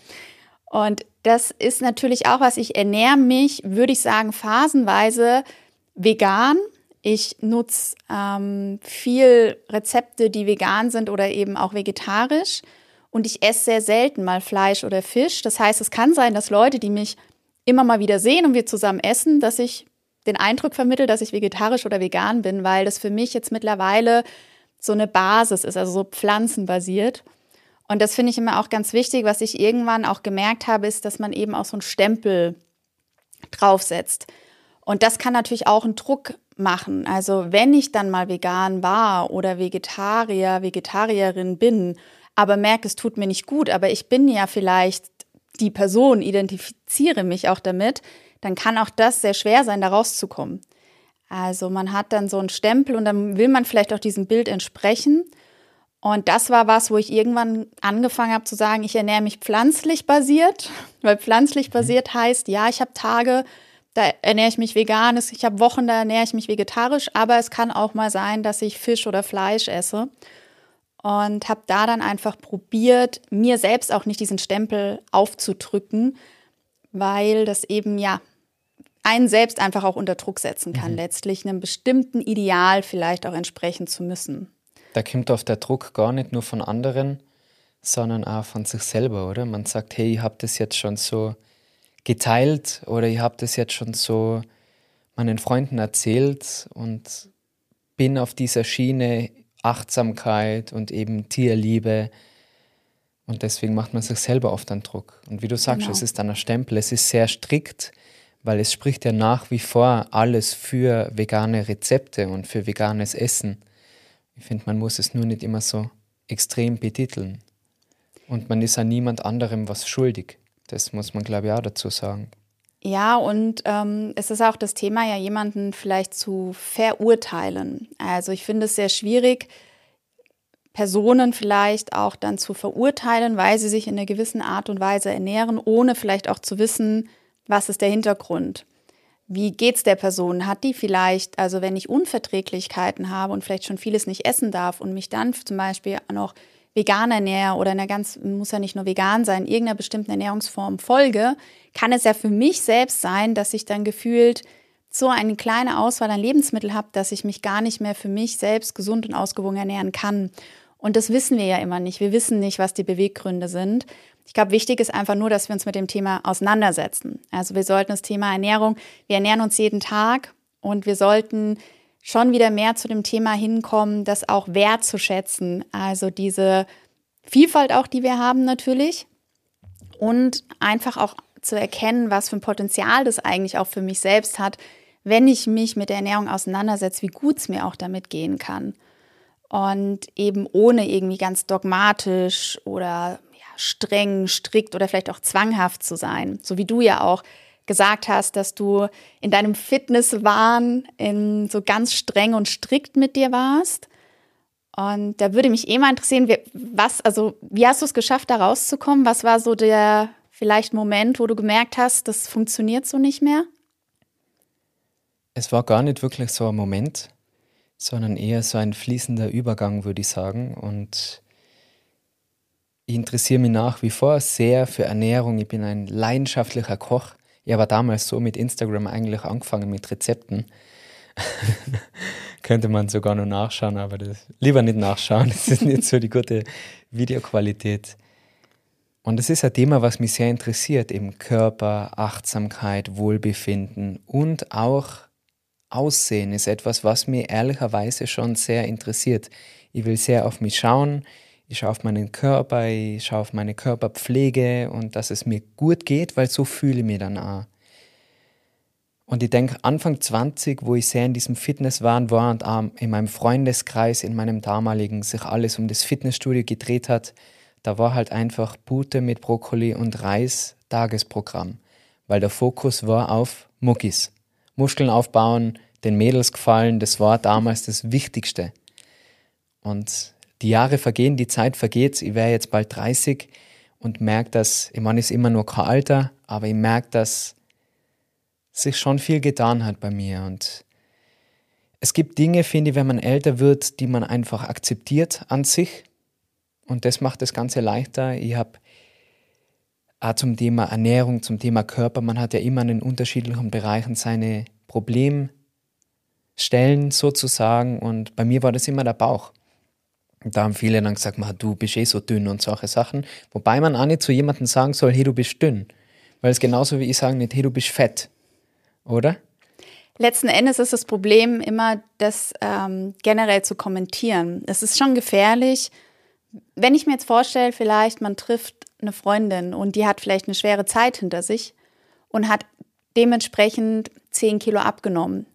Und das ist natürlich auch was, ich ernähre mich, würde ich sagen, phasenweise vegan. Ich nutze ähm, viel Rezepte, die vegan sind oder eben auch vegetarisch. Und ich esse sehr selten mal Fleisch oder Fisch. Das heißt, es kann sein, dass Leute, die mich immer mal wieder sehen und wir zusammen essen, dass ich den Eindruck vermittle, dass ich vegetarisch oder vegan bin, weil das für mich jetzt mittlerweile so eine Basis ist, also so pflanzenbasiert. Und das finde ich immer auch ganz wichtig. Was ich irgendwann auch gemerkt habe, ist, dass man eben auch so einen Stempel draufsetzt. Und das kann natürlich auch einen Druck machen. Also wenn ich dann mal vegan war oder Vegetarier, Vegetarierin bin, aber merke, es tut mir nicht gut, aber ich bin ja vielleicht die Person, identifiziere mich auch damit, dann kann auch das sehr schwer sein, da rauszukommen. Also man hat dann so einen Stempel und dann will man vielleicht auch diesem Bild entsprechen. Und das war was, wo ich irgendwann angefangen habe zu sagen, ich ernähre mich pflanzlich basiert, weil pflanzlich mhm. basiert heißt, ja, ich habe Tage, da ernähre ich mich vegan, ich habe Wochen, da ernähre ich mich vegetarisch, aber es kann auch mal sein, dass ich Fisch oder Fleisch esse. Und habe da dann einfach probiert, mir selbst auch nicht diesen Stempel aufzudrücken, weil das eben ja einen selbst einfach auch unter Druck setzen kann, mhm. letztlich einem bestimmten Ideal vielleicht auch entsprechen zu müssen. Da kommt oft der Druck gar nicht nur von anderen, sondern auch von sich selber, oder? Man sagt, hey, ich habe das jetzt schon so geteilt oder ich habe das jetzt schon so meinen Freunden erzählt und bin auf dieser Schiene Achtsamkeit und eben Tierliebe. Und deswegen macht man sich selber oft einen Druck. Und wie du sagst, genau. es ist dann ein Stempel, es ist sehr strikt, weil es spricht ja nach wie vor alles für vegane Rezepte und für veganes Essen. Ich finde, man muss es nur nicht immer so extrem betiteln. Und man ist an niemand anderem was schuldig. Das muss man, glaube ich, auch dazu sagen. Ja, und ähm, es ist auch das Thema, ja jemanden vielleicht zu verurteilen. Also ich finde es sehr schwierig, Personen vielleicht auch dann zu verurteilen, weil sie sich in einer gewissen Art und Weise ernähren, ohne vielleicht auch zu wissen, was ist der Hintergrund. Wie geht's der Person? Hat die vielleicht, also wenn ich Unverträglichkeiten habe und vielleicht schon vieles nicht essen darf und mich dann zum Beispiel noch vegan ernähre oder einer ganz, muss ja nicht nur vegan sein, irgendeiner bestimmten Ernährungsform folge, kann es ja für mich selbst sein, dass ich dann gefühlt so eine kleine Auswahl an Lebensmitteln habe, dass ich mich gar nicht mehr für mich selbst gesund und ausgewogen ernähren kann. Und das wissen wir ja immer nicht. Wir wissen nicht, was die Beweggründe sind. Ich glaube, wichtig ist einfach nur, dass wir uns mit dem Thema auseinandersetzen. Also wir sollten das Thema Ernährung, wir ernähren uns jeden Tag und wir sollten schon wieder mehr zu dem Thema hinkommen, das auch wertzuschätzen. Also diese Vielfalt auch, die wir haben natürlich. Und einfach auch zu erkennen, was für ein Potenzial das eigentlich auch für mich selbst hat, wenn ich mich mit der Ernährung auseinandersetze, wie gut es mir auch damit gehen kann. Und eben ohne irgendwie ganz dogmatisch oder streng, strikt oder vielleicht auch zwanghaft zu sein. So wie du ja auch gesagt hast, dass du in deinem Fitnesswahn in so ganz streng und strikt mit dir warst. Und da würde mich eh mal interessieren, was, also wie hast du es geschafft, da rauszukommen? Was war so der vielleicht Moment, wo du gemerkt hast, das funktioniert so nicht mehr? Es war gar nicht wirklich so ein Moment, sondern eher so ein fließender Übergang, würde ich sagen. Und ich interessiere mich nach wie vor sehr für Ernährung. Ich bin ein leidenschaftlicher Koch. Ich habe damals so mit Instagram eigentlich angefangen mit Rezepten. Könnte man sogar noch nachschauen, aber das, lieber nicht nachschauen. Das ist nicht so die gute Videoqualität. Und das ist ein Thema, was mich sehr interessiert, eben Körper, Achtsamkeit, Wohlbefinden und auch Aussehen ist etwas, was mir ehrlicherweise schon sehr interessiert. Ich will sehr auf mich schauen, ich schaue auf meinen Körper, ich schaue auf meine Körperpflege und dass es mir gut geht, weil so fühle ich mich dann auch. Und ich denke, Anfang 20, wo ich sehr in diesem Fitnesswahn war und auch in meinem Freundeskreis, in meinem damaligen, sich alles um das Fitnessstudio gedreht hat, da war halt einfach Pute mit Brokkoli und Reis Tagesprogramm, weil der Fokus war auf Muckis. Muskeln aufbauen, den Mädels gefallen, das war damals das Wichtigste. Und die Jahre vergehen, die Zeit vergeht, ich wäre jetzt bald 30 und merke, dass, ich meine, ist immer nur kein Alter, aber ich merke, dass sich schon viel getan hat bei mir und es gibt Dinge, finde ich, wenn man älter wird, die man einfach akzeptiert an sich. Und das macht das Ganze leichter. Ich habe auch zum Thema Ernährung, zum Thema Körper, man hat ja immer in unterschiedlichen Bereichen seine Problemstellen sozusagen. Und bei mir war das immer der Bauch. Da haben viele dann gesagt, du bist eh so dünn und solche Sachen. Wobei man auch nicht zu jemandem sagen soll, hey, du bist dünn. Weil es genauso wie ich sagen nicht, hey, du bist fett. Oder? Letzten Endes ist das Problem immer, das ähm, generell zu kommentieren. Es ist schon gefährlich, wenn ich mir jetzt vorstelle, vielleicht man trifft eine Freundin und die hat vielleicht eine schwere Zeit hinter sich und hat dementsprechend 10 Kilo abgenommen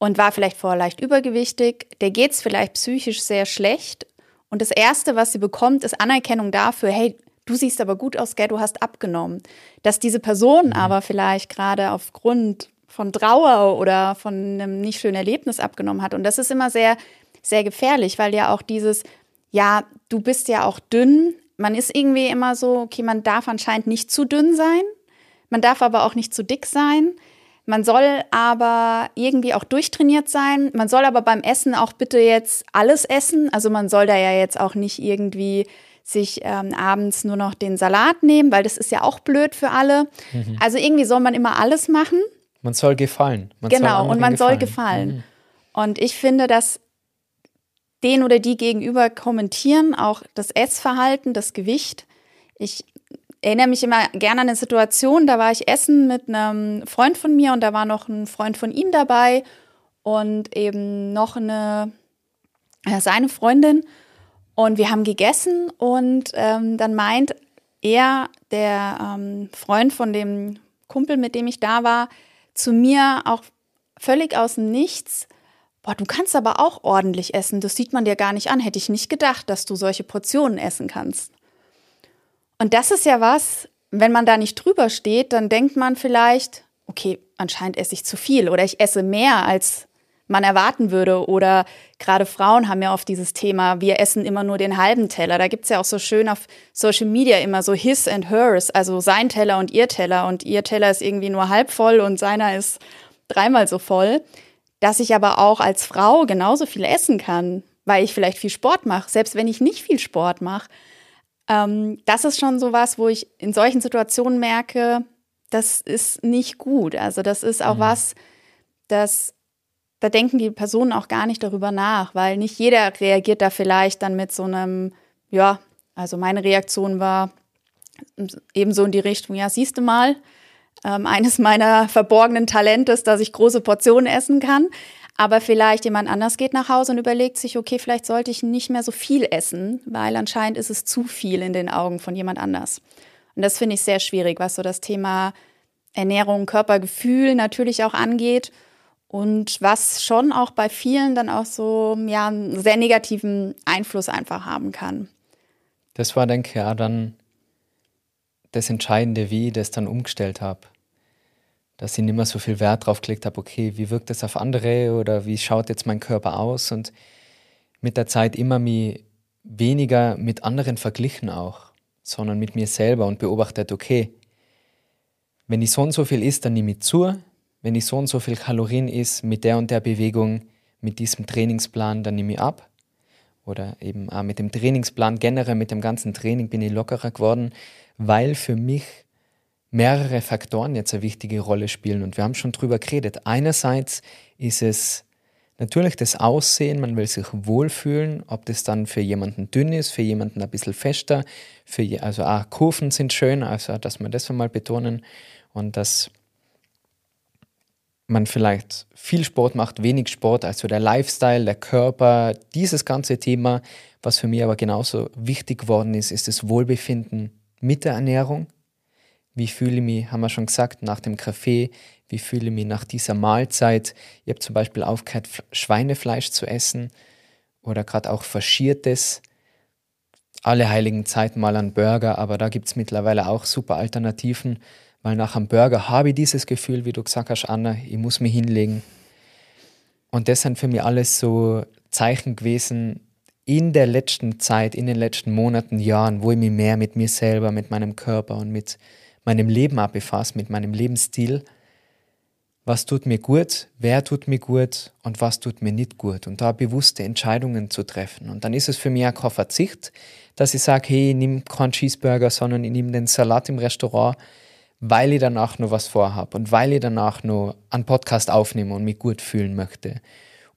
und war vielleicht vorher leicht übergewichtig, der geht es vielleicht psychisch sehr schlecht und das Erste, was sie bekommt, ist Anerkennung dafür, hey, du siehst aber gut aus, gell, du hast abgenommen. Dass diese Person mhm. aber vielleicht gerade aufgrund von Trauer oder von einem nicht schönen Erlebnis abgenommen hat. Und das ist immer sehr, sehr gefährlich, weil ja auch dieses, ja, du bist ja auch dünn. Man ist irgendwie immer so, okay, man darf anscheinend nicht zu dünn sein. Man darf aber auch nicht zu dick sein. Man soll aber irgendwie auch durchtrainiert sein. Man soll aber beim Essen auch bitte jetzt alles essen. Also man soll da ja jetzt auch nicht irgendwie sich ähm, abends nur noch den Salat nehmen, weil das ist ja auch blöd für alle. Mhm. Also irgendwie soll man immer alles machen. Man soll gefallen. Man genau, soll und man gefallen. soll gefallen. Mhm. Und ich finde, dass den oder die gegenüber kommentieren, auch das Essverhalten, das Gewicht. Ich erinnere mich immer gerne an eine Situation, da war ich essen mit einem Freund von mir und da war noch ein Freund von ihm dabei und eben noch eine, seine Freundin. Und wir haben gegessen und ähm, dann meint er, der ähm, Freund von dem Kumpel, mit dem ich da war, zu mir auch völlig aus dem Nichts, boah, du kannst aber auch ordentlich essen, das sieht man dir gar nicht an, hätte ich nicht gedacht, dass du solche Portionen essen kannst. Und das ist ja was, wenn man da nicht drüber steht, dann denkt man vielleicht, okay, anscheinend esse ich zu viel oder ich esse mehr als man erwarten würde. Oder gerade Frauen haben ja oft dieses Thema, wir essen immer nur den halben Teller. Da gibt es ja auch so schön auf Social Media immer so his and hers, also sein Teller und ihr Teller. Und ihr Teller ist irgendwie nur halb voll und seiner ist dreimal so voll. Dass ich aber auch als Frau genauso viel essen kann, weil ich vielleicht viel Sport mache, selbst wenn ich nicht viel Sport mache. Ähm, das ist schon so was, wo ich in solchen Situationen merke, das ist nicht gut. Also das ist auch mhm. was, das da denken die Personen auch gar nicht darüber nach, weil nicht jeder reagiert da vielleicht dann mit so einem, ja, also meine Reaktion war ebenso in die Richtung, ja, siehst du mal, ähm, eines meiner verborgenen Talente ist, dass ich große Portionen essen kann. Aber vielleicht jemand anders geht nach Hause und überlegt sich, okay, vielleicht sollte ich nicht mehr so viel essen, weil anscheinend ist es zu viel in den Augen von jemand anders. Und das finde ich sehr schwierig, was so das Thema Ernährung, Körpergefühl natürlich auch angeht. Und was schon auch bei vielen dann auch so ja, einen sehr negativen Einfluss einfach haben kann. Das war, denke ich, ja dann das Entscheidende, wie ich das dann umgestellt habe. Dass ich nicht mehr so viel Wert drauf gelegt habe, okay, wie wirkt das auf andere oder wie schaut jetzt mein Körper aus und mit der Zeit immer mich weniger mit anderen verglichen auch, sondern mit mir selber und beobachtet, okay, wenn ich so und so viel isst, dann nehme ich zu, wenn ich so und so viel Kalorien isst mit der und der Bewegung, mit diesem Trainingsplan, dann nehme ich ab. Oder eben auch mit dem Trainingsplan generell, mit dem ganzen Training bin ich lockerer geworden, weil für mich mehrere Faktoren jetzt eine wichtige Rolle spielen. Und wir haben schon drüber geredet. Einerseits ist es natürlich das Aussehen, man will sich wohlfühlen, ob das dann für jemanden dünn ist, für jemanden ein bisschen fester, für, also auch Kurven sind schön, also dass wir das einmal betonen und dass man vielleicht viel Sport macht, wenig Sport, also der Lifestyle, der Körper, dieses ganze Thema, was für mich aber genauso wichtig geworden ist, ist das Wohlbefinden mit der Ernährung. Wie fühle ich mich, haben wir schon gesagt, nach dem Kaffee, wie fühle ich mich nach dieser Mahlzeit. Ich habe zum Beispiel aufgehört, Schweinefleisch zu essen oder gerade auch faschiertes. alle heiligen Zeiten mal einen Burger, aber da gibt es mittlerweile auch super Alternativen, weil nach einem Burger habe ich dieses Gefühl, wie du gesagt hast, Anna, ich muss mich hinlegen. Und das sind für mich alles so Zeichen gewesen in der letzten Zeit, in den letzten Monaten, Jahren, wo ich mich mehr mit mir selber, mit meinem Körper und mit meinem Leben abbefasse, mit meinem Lebensstil was tut mir gut, wer tut mir gut und was tut mir nicht gut und da bewusste Entscheidungen zu treffen. Und dann ist es für mich auch kein Verzicht, dass ich sage, hey, ich nehme keinen Cheeseburger, sondern ich nehme den Salat im Restaurant, weil ich danach noch was vorhabe und weil ich danach noch einen Podcast aufnehme und mich gut fühlen möchte.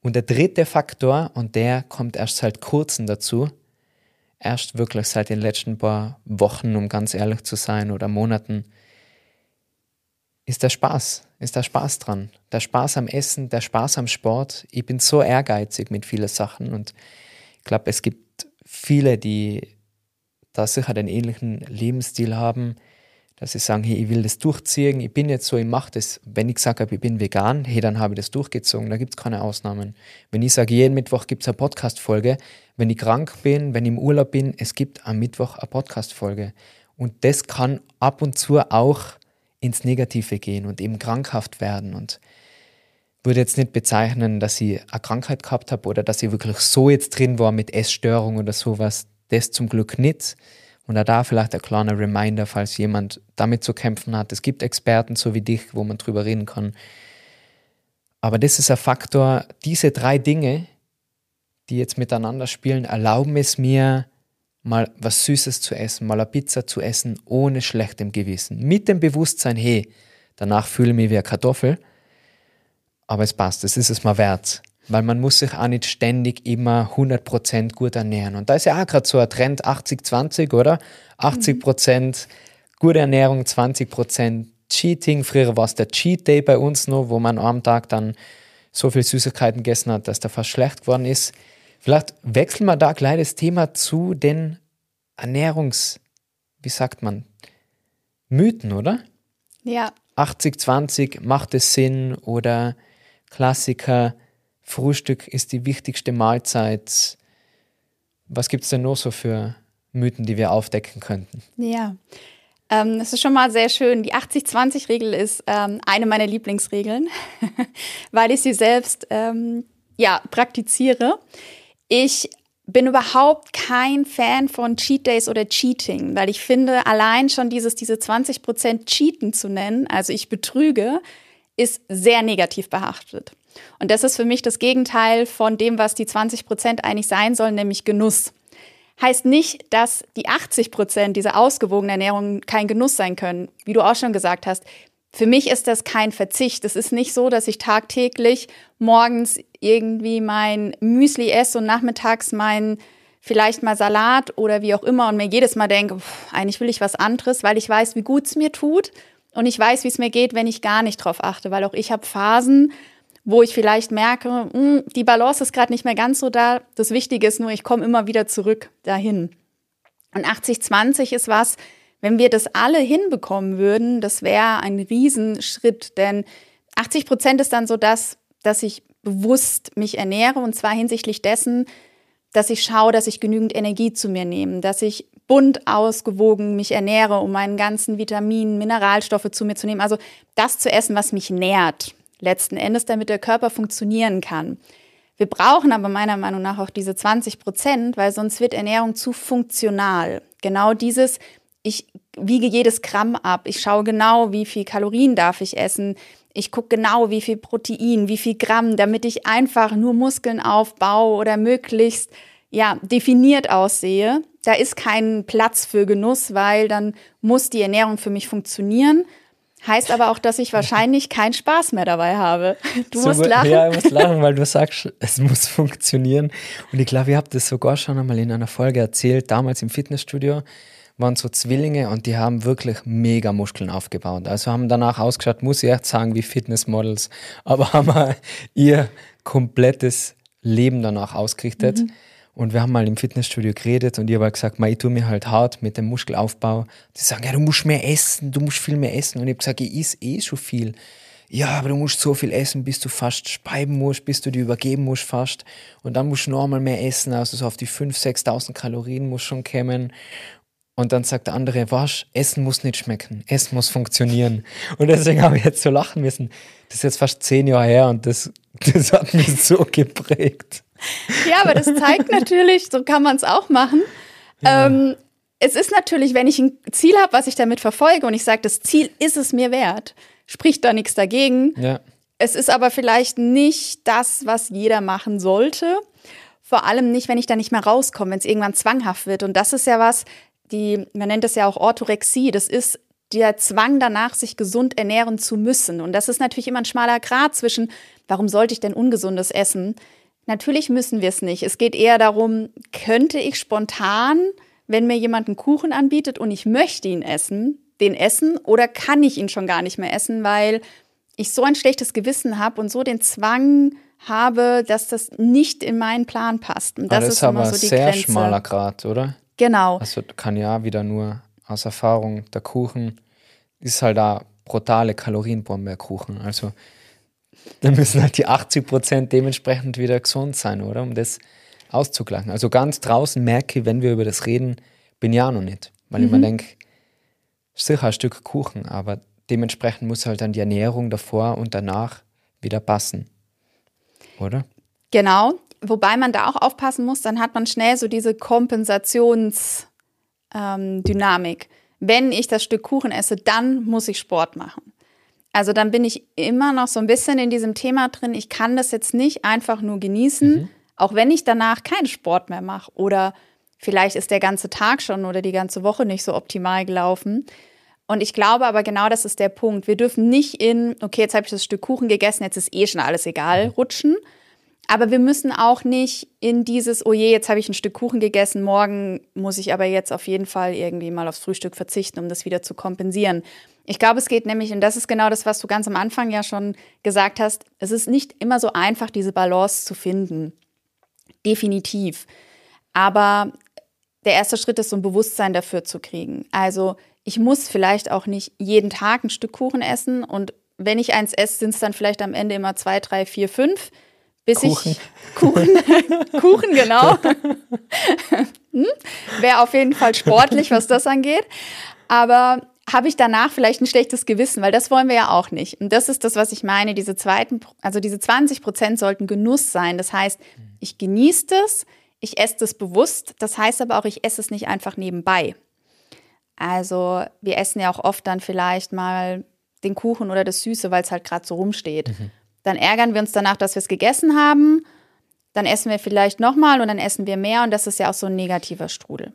Und der dritte Faktor, und der kommt erst seit kurzem dazu, erst wirklich seit den letzten paar Wochen, um ganz ehrlich zu sein, oder Monaten, ist der Spaß, ist der Spaß dran. Der Spaß am Essen, der Spaß am Sport. Ich bin so ehrgeizig mit vielen Sachen und ich glaube, es gibt viele, die da sicher den ähnlichen Lebensstil haben, dass sie sagen, hey, ich will das durchziehen, ich bin jetzt so, ich mache das. Wenn ich gesagt habe, ich bin vegan, hey, dann habe ich das durchgezogen, da gibt es keine Ausnahmen. Wenn ich sage, jeden Mittwoch gibt es eine Podcast-Folge, wenn ich krank bin, wenn ich im Urlaub bin, es gibt am Mittwoch eine Podcast-Folge. Und das kann ab und zu auch ins Negative gehen und eben krankhaft werden. Und würde jetzt nicht bezeichnen, dass ich eine Krankheit gehabt habe oder dass ich wirklich so jetzt drin war mit Essstörung oder sowas. Das zum Glück nicht. Und da vielleicht ein kleiner Reminder, falls jemand damit zu kämpfen hat. Es gibt Experten so wie dich, wo man drüber reden kann. Aber das ist ein Faktor, diese drei Dinge, die jetzt miteinander spielen, erlauben es mir, mal was Süßes zu essen, mal eine Pizza zu essen, ohne schlechtem Gewissen. Mit dem Bewusstsein, hey, danach fühle ich mich wie eine Kartoffel, aber es passt, es ist es mal wert. Weil man muss sich auch nicht ständig immer 100% gut ernähren. Und da ist ja auch gerade so ein Trend 80-20, oder? 80% mhm. gute Ernährung, 20% Cheating. Früher war es der Cheat Day bei uns noch, wo man am Tag dann so viel Süßigkeiten gegessen hat, dass der fast schlecht geworden ist. Vielleicht wechseln wir da gleich das Thema zu den Ernährungs, wie sagt man, Mythen, oder? Ja. 80-20, macht es Sinn? Oder Klassiker, Frühstück ist die wichtigste Mahlzeit. Was gibt es denn noch so für Mythen, die wir aufdecken könnten? Ja, ähm, das ist schon mal sehr schön. Die 80-20-Regel ist ähm, eine meiner Lieblingsregeln, weil ich sie selbst ähm, ja, praktiziere. Ich bin überhaupt kein Fan von Cheat Days oder Cheating, weil ich finde, allein schon dieses, diese 20% Cheaten zu nennen, also ich betrüge, ist sehr negativ behaftet. Und das ist für mich das Gegenteil von dem, was die 20% eigentlich sein sollen, nämlich Genuss. Heißt nicht, dass die 80% dieser ausgewogenen Ernährung kein Genuss sein können. Wie du auch schon gesagt hast, für mich ist das kein Verzicht. Es ist nicht so, dass ich tagtäglich morgens irgendwie mein Müsli esse und nachmittags mein vielleicht mal Salat oder wie auch immer und mir jedes Mal denke, pff, eigentlich will ich was anderes, weil ich weiß, wie gut es mir tut und ich weiß, wie es mir geht, wenn ich gar nicht drauf achte, weil auch ich habe Phasen, wo ich vielleicht merke, mh, hm, die Balance ist gerade nicht mehr ganz so da. Das Wichtige ist nur, ich komme immer wieder zurück dahin. Und 80-20 ist was, wenn wir das alle hinbekommen würden, das wäre ein Riesenschritt, denn 80 Prozent ist dann so das, dass ich bewusst mich ernähre und zwar hinsichtlich dessen, dass ich schaue, dass ich genügend Energie zu mir nehme, dass ich bunt ausgewogen mich ernähre, um meinen ganzen Vitaminen, Mineralstoffe zu mir zu nehmen. Also das zu essen, was mich nährt, letzten Endes, damit der Körper funktionieren kann. Wir brauchen aber meiner Meinung nach auch diese 20 Prozent, weil sonst wird Ernährung zu funktional. Genau dieses, ich wiege jedes Gramm ab. Ich schaue genau, wie viel Kalorien darf ich essen. Ich gucke genau, wie viel Protein, wie viel Gramm, damit ich einfach nur Muskeln aufbaue oder möglichst ja, definiert aussehe. Da ist kein Platz für Genuss, weil dann muss die Ernährung für mich funktionieren. Heißt aber auch, dass ich wahrscheinlich keinen Spaß mehr dabei habe. Du so, musst lachen. Ja, ich muss lachen, weil du sagst, es muss funktionieren. Und ich glaube, ihr habt das sogar schon einmal in einer Folge erzählt, damals im Fitnessstudio waren so Zwillinge und die haben wirklich mega Muskeln aufgebaut. Also haben danach ausgeschaut, muss ich echt sagen, wie Fitnessmodels, aber haben ihr komplettes Leben danach ausgerichtet. Mhm. Und wir haben mal im Fitnessstudio geredet und ich habe gesagt, ich tue mir halt hart mit dem Muskelaufbau. Die sagen, ja, du musst mehr essen, du musst viel mehr essen. Und ich habe gesagt, ich esse eh schon viel. ja, aber du musst so viel essen, bis du fast speiben musst, bis du die übergeben musst fast. Und dann musst du noch einmal mehr essen, also so auf die 5.000, 6.000 Kalorien muss schon kommen. Und dann sagt der andere, was, Essen muss nicht schmecken, Essen muss funktionieren. Und deswegen habe ich jetzt so lachen müssen. Das ist jetzt fast zehn Jahre her und das, das hat mich so geprägt. Ja, aber das zeigt natürlich, so kann man es auch machen. Ja. Ähm, es ist natürlich, wenn ich ein Ziel habe, was ich damit verfolge und ich sage, das Ziel ist es mir wert, spricht da nichts dagegen. Ja. Es ist aber vielleicht nicht das, was jeder machen sollte. Vor allem nicht, wenn ich da nicht mehr rauskomme, wenn es irgendwann zwanghaft wird. Und das ist ja was, die, man nennt es ja auch Orthorexie, das ist der Zwang danach, sich gesund ernähren zu müssen. Und das ist natürlich immer ein schmaler Grat zwischen, warum sollte ich denn ungesundes essen? Natürlich müssen wir es nicht. Es geht eher darum, könnte ich spontan, wenn mir jemand einen Kuchen anbietet und ich möchte ihn essen, den essen oder kann ich ihn schon gar nicht mehr essen, weil ich so ein schlechtes Gewissen habe und so den Zwang habe, dass das nicht in meinen Plan passt. Und das, das ist, ist aber so die sehr Grenze. schmaler Grad, oder? Genau. Also kann ja wieder nur aus Erfahrung, der Kuchen ist halt da brutale Kalorienbombe, der Kuchen. Also da müssen halt die 80 Prozent dementsprechend wieder gesund sein, oder? Um das auszugleichen. Also ganz draußen merke ich, wenn wir über das reden, bin ja noch nicht. Weil mhm. ich mir denke, sicher ein Stück Kuchen, aber dementsprechend muss halt dann die Ernährung davor und danach wieder passen. Oder? Genau. Wobei man da auch aufpassen muss, dann hat man schnell so diese Kompensationsdynamik. Ähm, Wenn ich das Stück Kuchen esse, dann muss ich Sport machen. Also dann bin ich immer noch so ein bisschen in diesem Thema drin. Ich kann das jetzt nicht einfach nur genießen, mhm. auch wenn ich danach keinen Sport mehr mache oder vielleicht ist der ganze Tag schon oder die ganze Woche nicht so optimal gelaufen. Und ich glaube aber genau das ist der Punkt. Wir dürfen nicht in, okay, jetzt habe ich das Stück Kuchen gegessen, jetzt ist eh schon alles egal, rutschen, aber wir müssen auch nicht in dieses, oh je, jetzt habe ich ein Stück Kuchen gegessen, morgen muss ich aber jetzt auf jeden Fall irgendwie mal aufs Frühstück verzichten, um das wieder zu kompensieren. Ich glaube, es geht nämlich, und das ist genau das, was du ganz am Anfang ja schon gesagt hast, es ist nicht immer so einfach, diese Balance zu finden. Definitiv. Aber der erste Schritt ist, so ein Bewusstsein dafür zu kriegen. Also ich muss vielleicht auch nicht jeden Tag ein Stück Kuchen essen und wenn ich eins esse, sind es dann vielleicht am Ende immer zwei, drei, vier, fünf bis Kuchen. ich Kuchen, Kuchen genau. hm? Wäre auf jeden Fall sportlich, was das angeht. Aber habe ich danach vielleicht ein schlechtes Gewissen, weil das wollen wir ja auch nicht. Und das ist das, was ich meine. Diese zweiten, also diese 20 Prozent sollten Genuss sein. Das heißt, ich genieße das, ich esse das bewusst. Das heißt aber auch, ich esse es nicht einfach nebenbei. Also wir essen ja auch oft dann vielleicht mal den Kuchen oder das Süße, weil es halt gerade so rumsteht. Mhm. Dann ärgern wir uns danach, dass wir es gegessen haben. Dann essen wir vielleicht nochmal und dann essen wir mehr und das ist ja auch so ein negativer Strudel.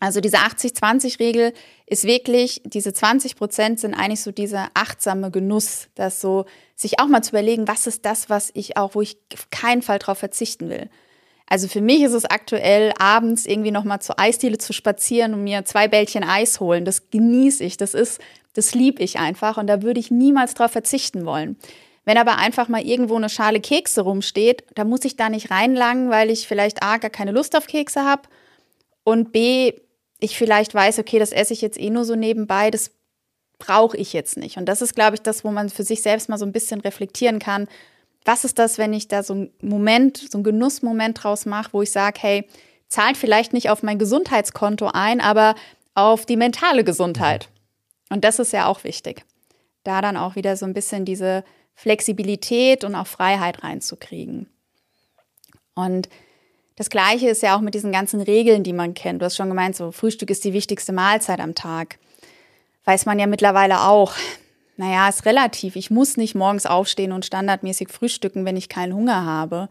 Also diese 80-20-Regel ist wirklich, diese 20 Prozent sind eigentlich so dieser achtsame Genuss, das so, sich auch mal zu überlegen, was ist das, was ich auch, wo ich auf keinen Fall drauf verzichten will. Also für mich ist es aktuell, abends irgendwie nochmal zur Eisdiele zu spazieren und mir zwei Bällchen Eis holen. Das genieße ich, das ist, das liebe ich einfach und da würde ich niemals drauf verzichten wollen. Wenn aber einfach mal irgendwo eine Schale Kekse rumsteht, da muss ich da nicht reinlangen, weil ich vielleicht A, gar keine Lust auf Kekse habe und B, ich vielleicht weiß, okay, das esse ich jetzt eh nur so nebenbei, das brauche ich jetzt nicht. Und das ist, glaube ich, das, wo man für sich selbst mal so ein bisschen reflektieren kann. Was ist das, wenn ich da so einen Moment, so einen Genussmoment draus mache, wo ich sage, hey, zahlt vielleicht nicht auf mein Gesundheitskonto ein, aber auf die mentale Gesundheit. Und das ist ja auch wichtig. Da dann auch wieder so ein bisschen diese Flexibilität und auch Freiheit reinzukriegen. Und das Gleiche ist ja auch mit diesen ganzen Regeln, die man kennt. Du hast schon gemeint, so Frühstück ist die wichtigste Mahlzeit am Tag. Weiß man ja mittlerweile auch. Naja, ist relativ. Ich muss nicht morgens aufstehen und standardmäßig frühstücken, wenn ich keinen Hunger habe.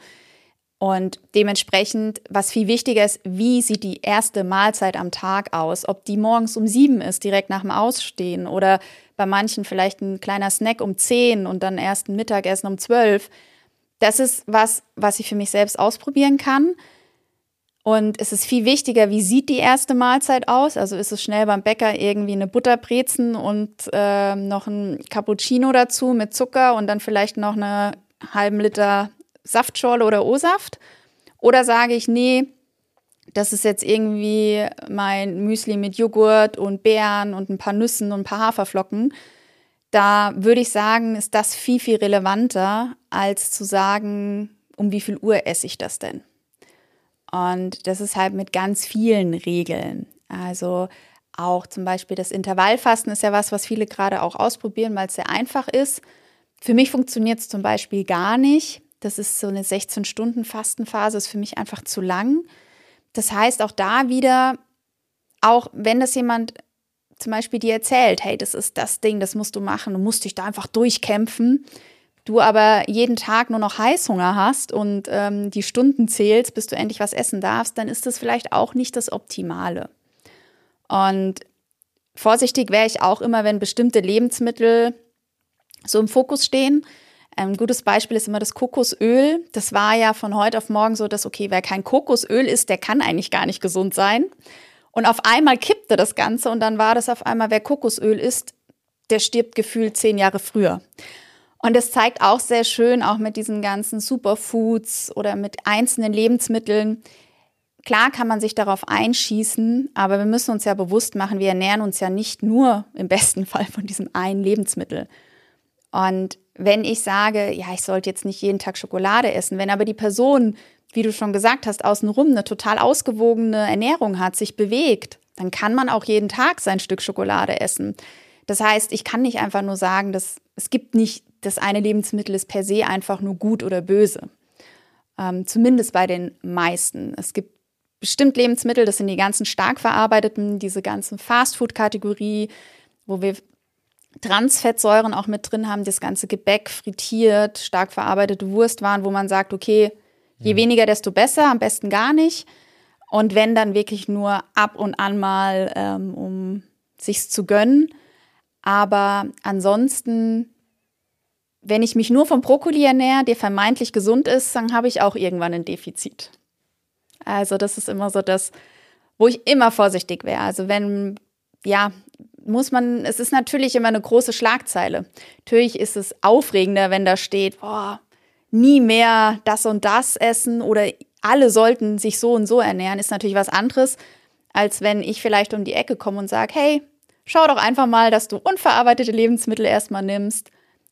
Und dementsprechend, was viel wichtiger ist, wie sieht die erste Mahlzeit am Tag aus? Ob die morgens um sieben ist, direkt nach dem Ausstehen, oder bei manchen vielleicht ein kleiner Snack um zehn und dann erst ein Mittagessen um zwölf. Das ist was, was ich für mich selbst ausprobieren kann. Und es ist viel wichtiger, wie sieht die erste Mahlzeit aus? Also ist es schnell beim Bäcker irgendwie eine Butterbrezen und äh, noch ein Cappuccino dazu mit Zucker und dann vielleicht noch eine halben Liter Saftschorle oder O-Saft? Oder sage ich, nee, das ist jetzt irgendwie mein Müsli mit Joghurt und Beeren und ein paar Nüssen und ein paar Haferflocken. da würde ich sagen, ist das viel, viel relevanter, als zu sagen, um wie viel Uhr esse ich das denn? Und das ist halt mit ganz vielen Regeln. Also auch zum Beispiel das Intervallfasten ist ja was, was viele gerade auch ausprobieren, weil es sehr einfach ist. Für mich funktioniert es zum Beispiel gar nicht. Das ist so eine 16-Stunden-Fastenphase, ist für mich einfach zu lang. Das heißt, auch da wieder, auch wenn das jemand zum Beispiel dir erzählt, hey, das ist das Ding, das musst du machen, du musst dich da einfach durchkämpfen, du aber jeden Tag nur noch Heißhunger hast und ähm, die Stunden zählst, bis du endlich was essen darfst, dann ist das vielleicht auch nicht das Optimale. Und vorsichtig wäre ich auch immer, wenn bestimmte Lebensmittel so im Fokus stehen. Ein gutes Beispiel ist immer das Kokosöl. Das war ja von heute auf morgen so, dass, okay, wer kein Kokosöl isst, der kann eigentlich gar nicht gesund sein. Und auf einmal kippte das Ganze und dann war das auf einmal, wer Kokosöl isst, der stirbt gefühlt zehn Jahre früher. Und das zeigt auch sehr schön, auch mit diesen ganzen Superfoods oder mit einzelnen Lebensmitteln. Klar kann man sich darauf einschießen, aber wir müssen uns ja bewusst machen, wir ernähren uns ja nicht nur im besten Fall von diesem einen Lebensmittel. Und wenn ich sage, ja, ich sollte jetzt nicht jeden Tag Schokolade essen, wenn aber die Person, wie du schon gesagt hast, außenrum eine total ausgewogene Ernährung hat, sich bewegt, dann kann man auch jeden Tag sein Stück Schokolade essen. Das heißt, ich kann nicht einfach nur sagen, dass es gibt nicht, das eine Lebensmittel ist per se einfach nur gut oder böse. Ähm, zumindest bei den meisten. Es gibt bestimmt Lebensmittel, das sind die ganzen stark verarbeiteten, diese ganzen Fastfood-Kategorie, wo wir Transfettsäuren auch mit drin haben, das ganze Gebäck frittiert, stark verarbeitete Wurstwaren, wo man sagt, okay, je mhm. weniger, desto besser, am besten gar nicht. Und wenn dann wirklich nur ab und an mal, ähm, um sich's zu gönnen. Aber ansonsten, wenn ich mich nur vom Brokkoli ernähre, der vermeintlich gesund ist, dann habe ich auch irgendwann ein Defizit. Also das ist immer so das, wo ich immer vorsichtig wäre. Also wenn, ja, muss man, es ist natürlich immer eine große Schlagzeile. Natürlich ist es aufregender, wenn da steht, boah, nie mehr das und das essen oder alle sollten sich so und so ernähren, ist natürlich was anderes, als wenn ich vielleicht um die Ecke komme und sage, hey, schau doch einfach mal, dass du unverarbeitete Lebensmittel erstmal nimmst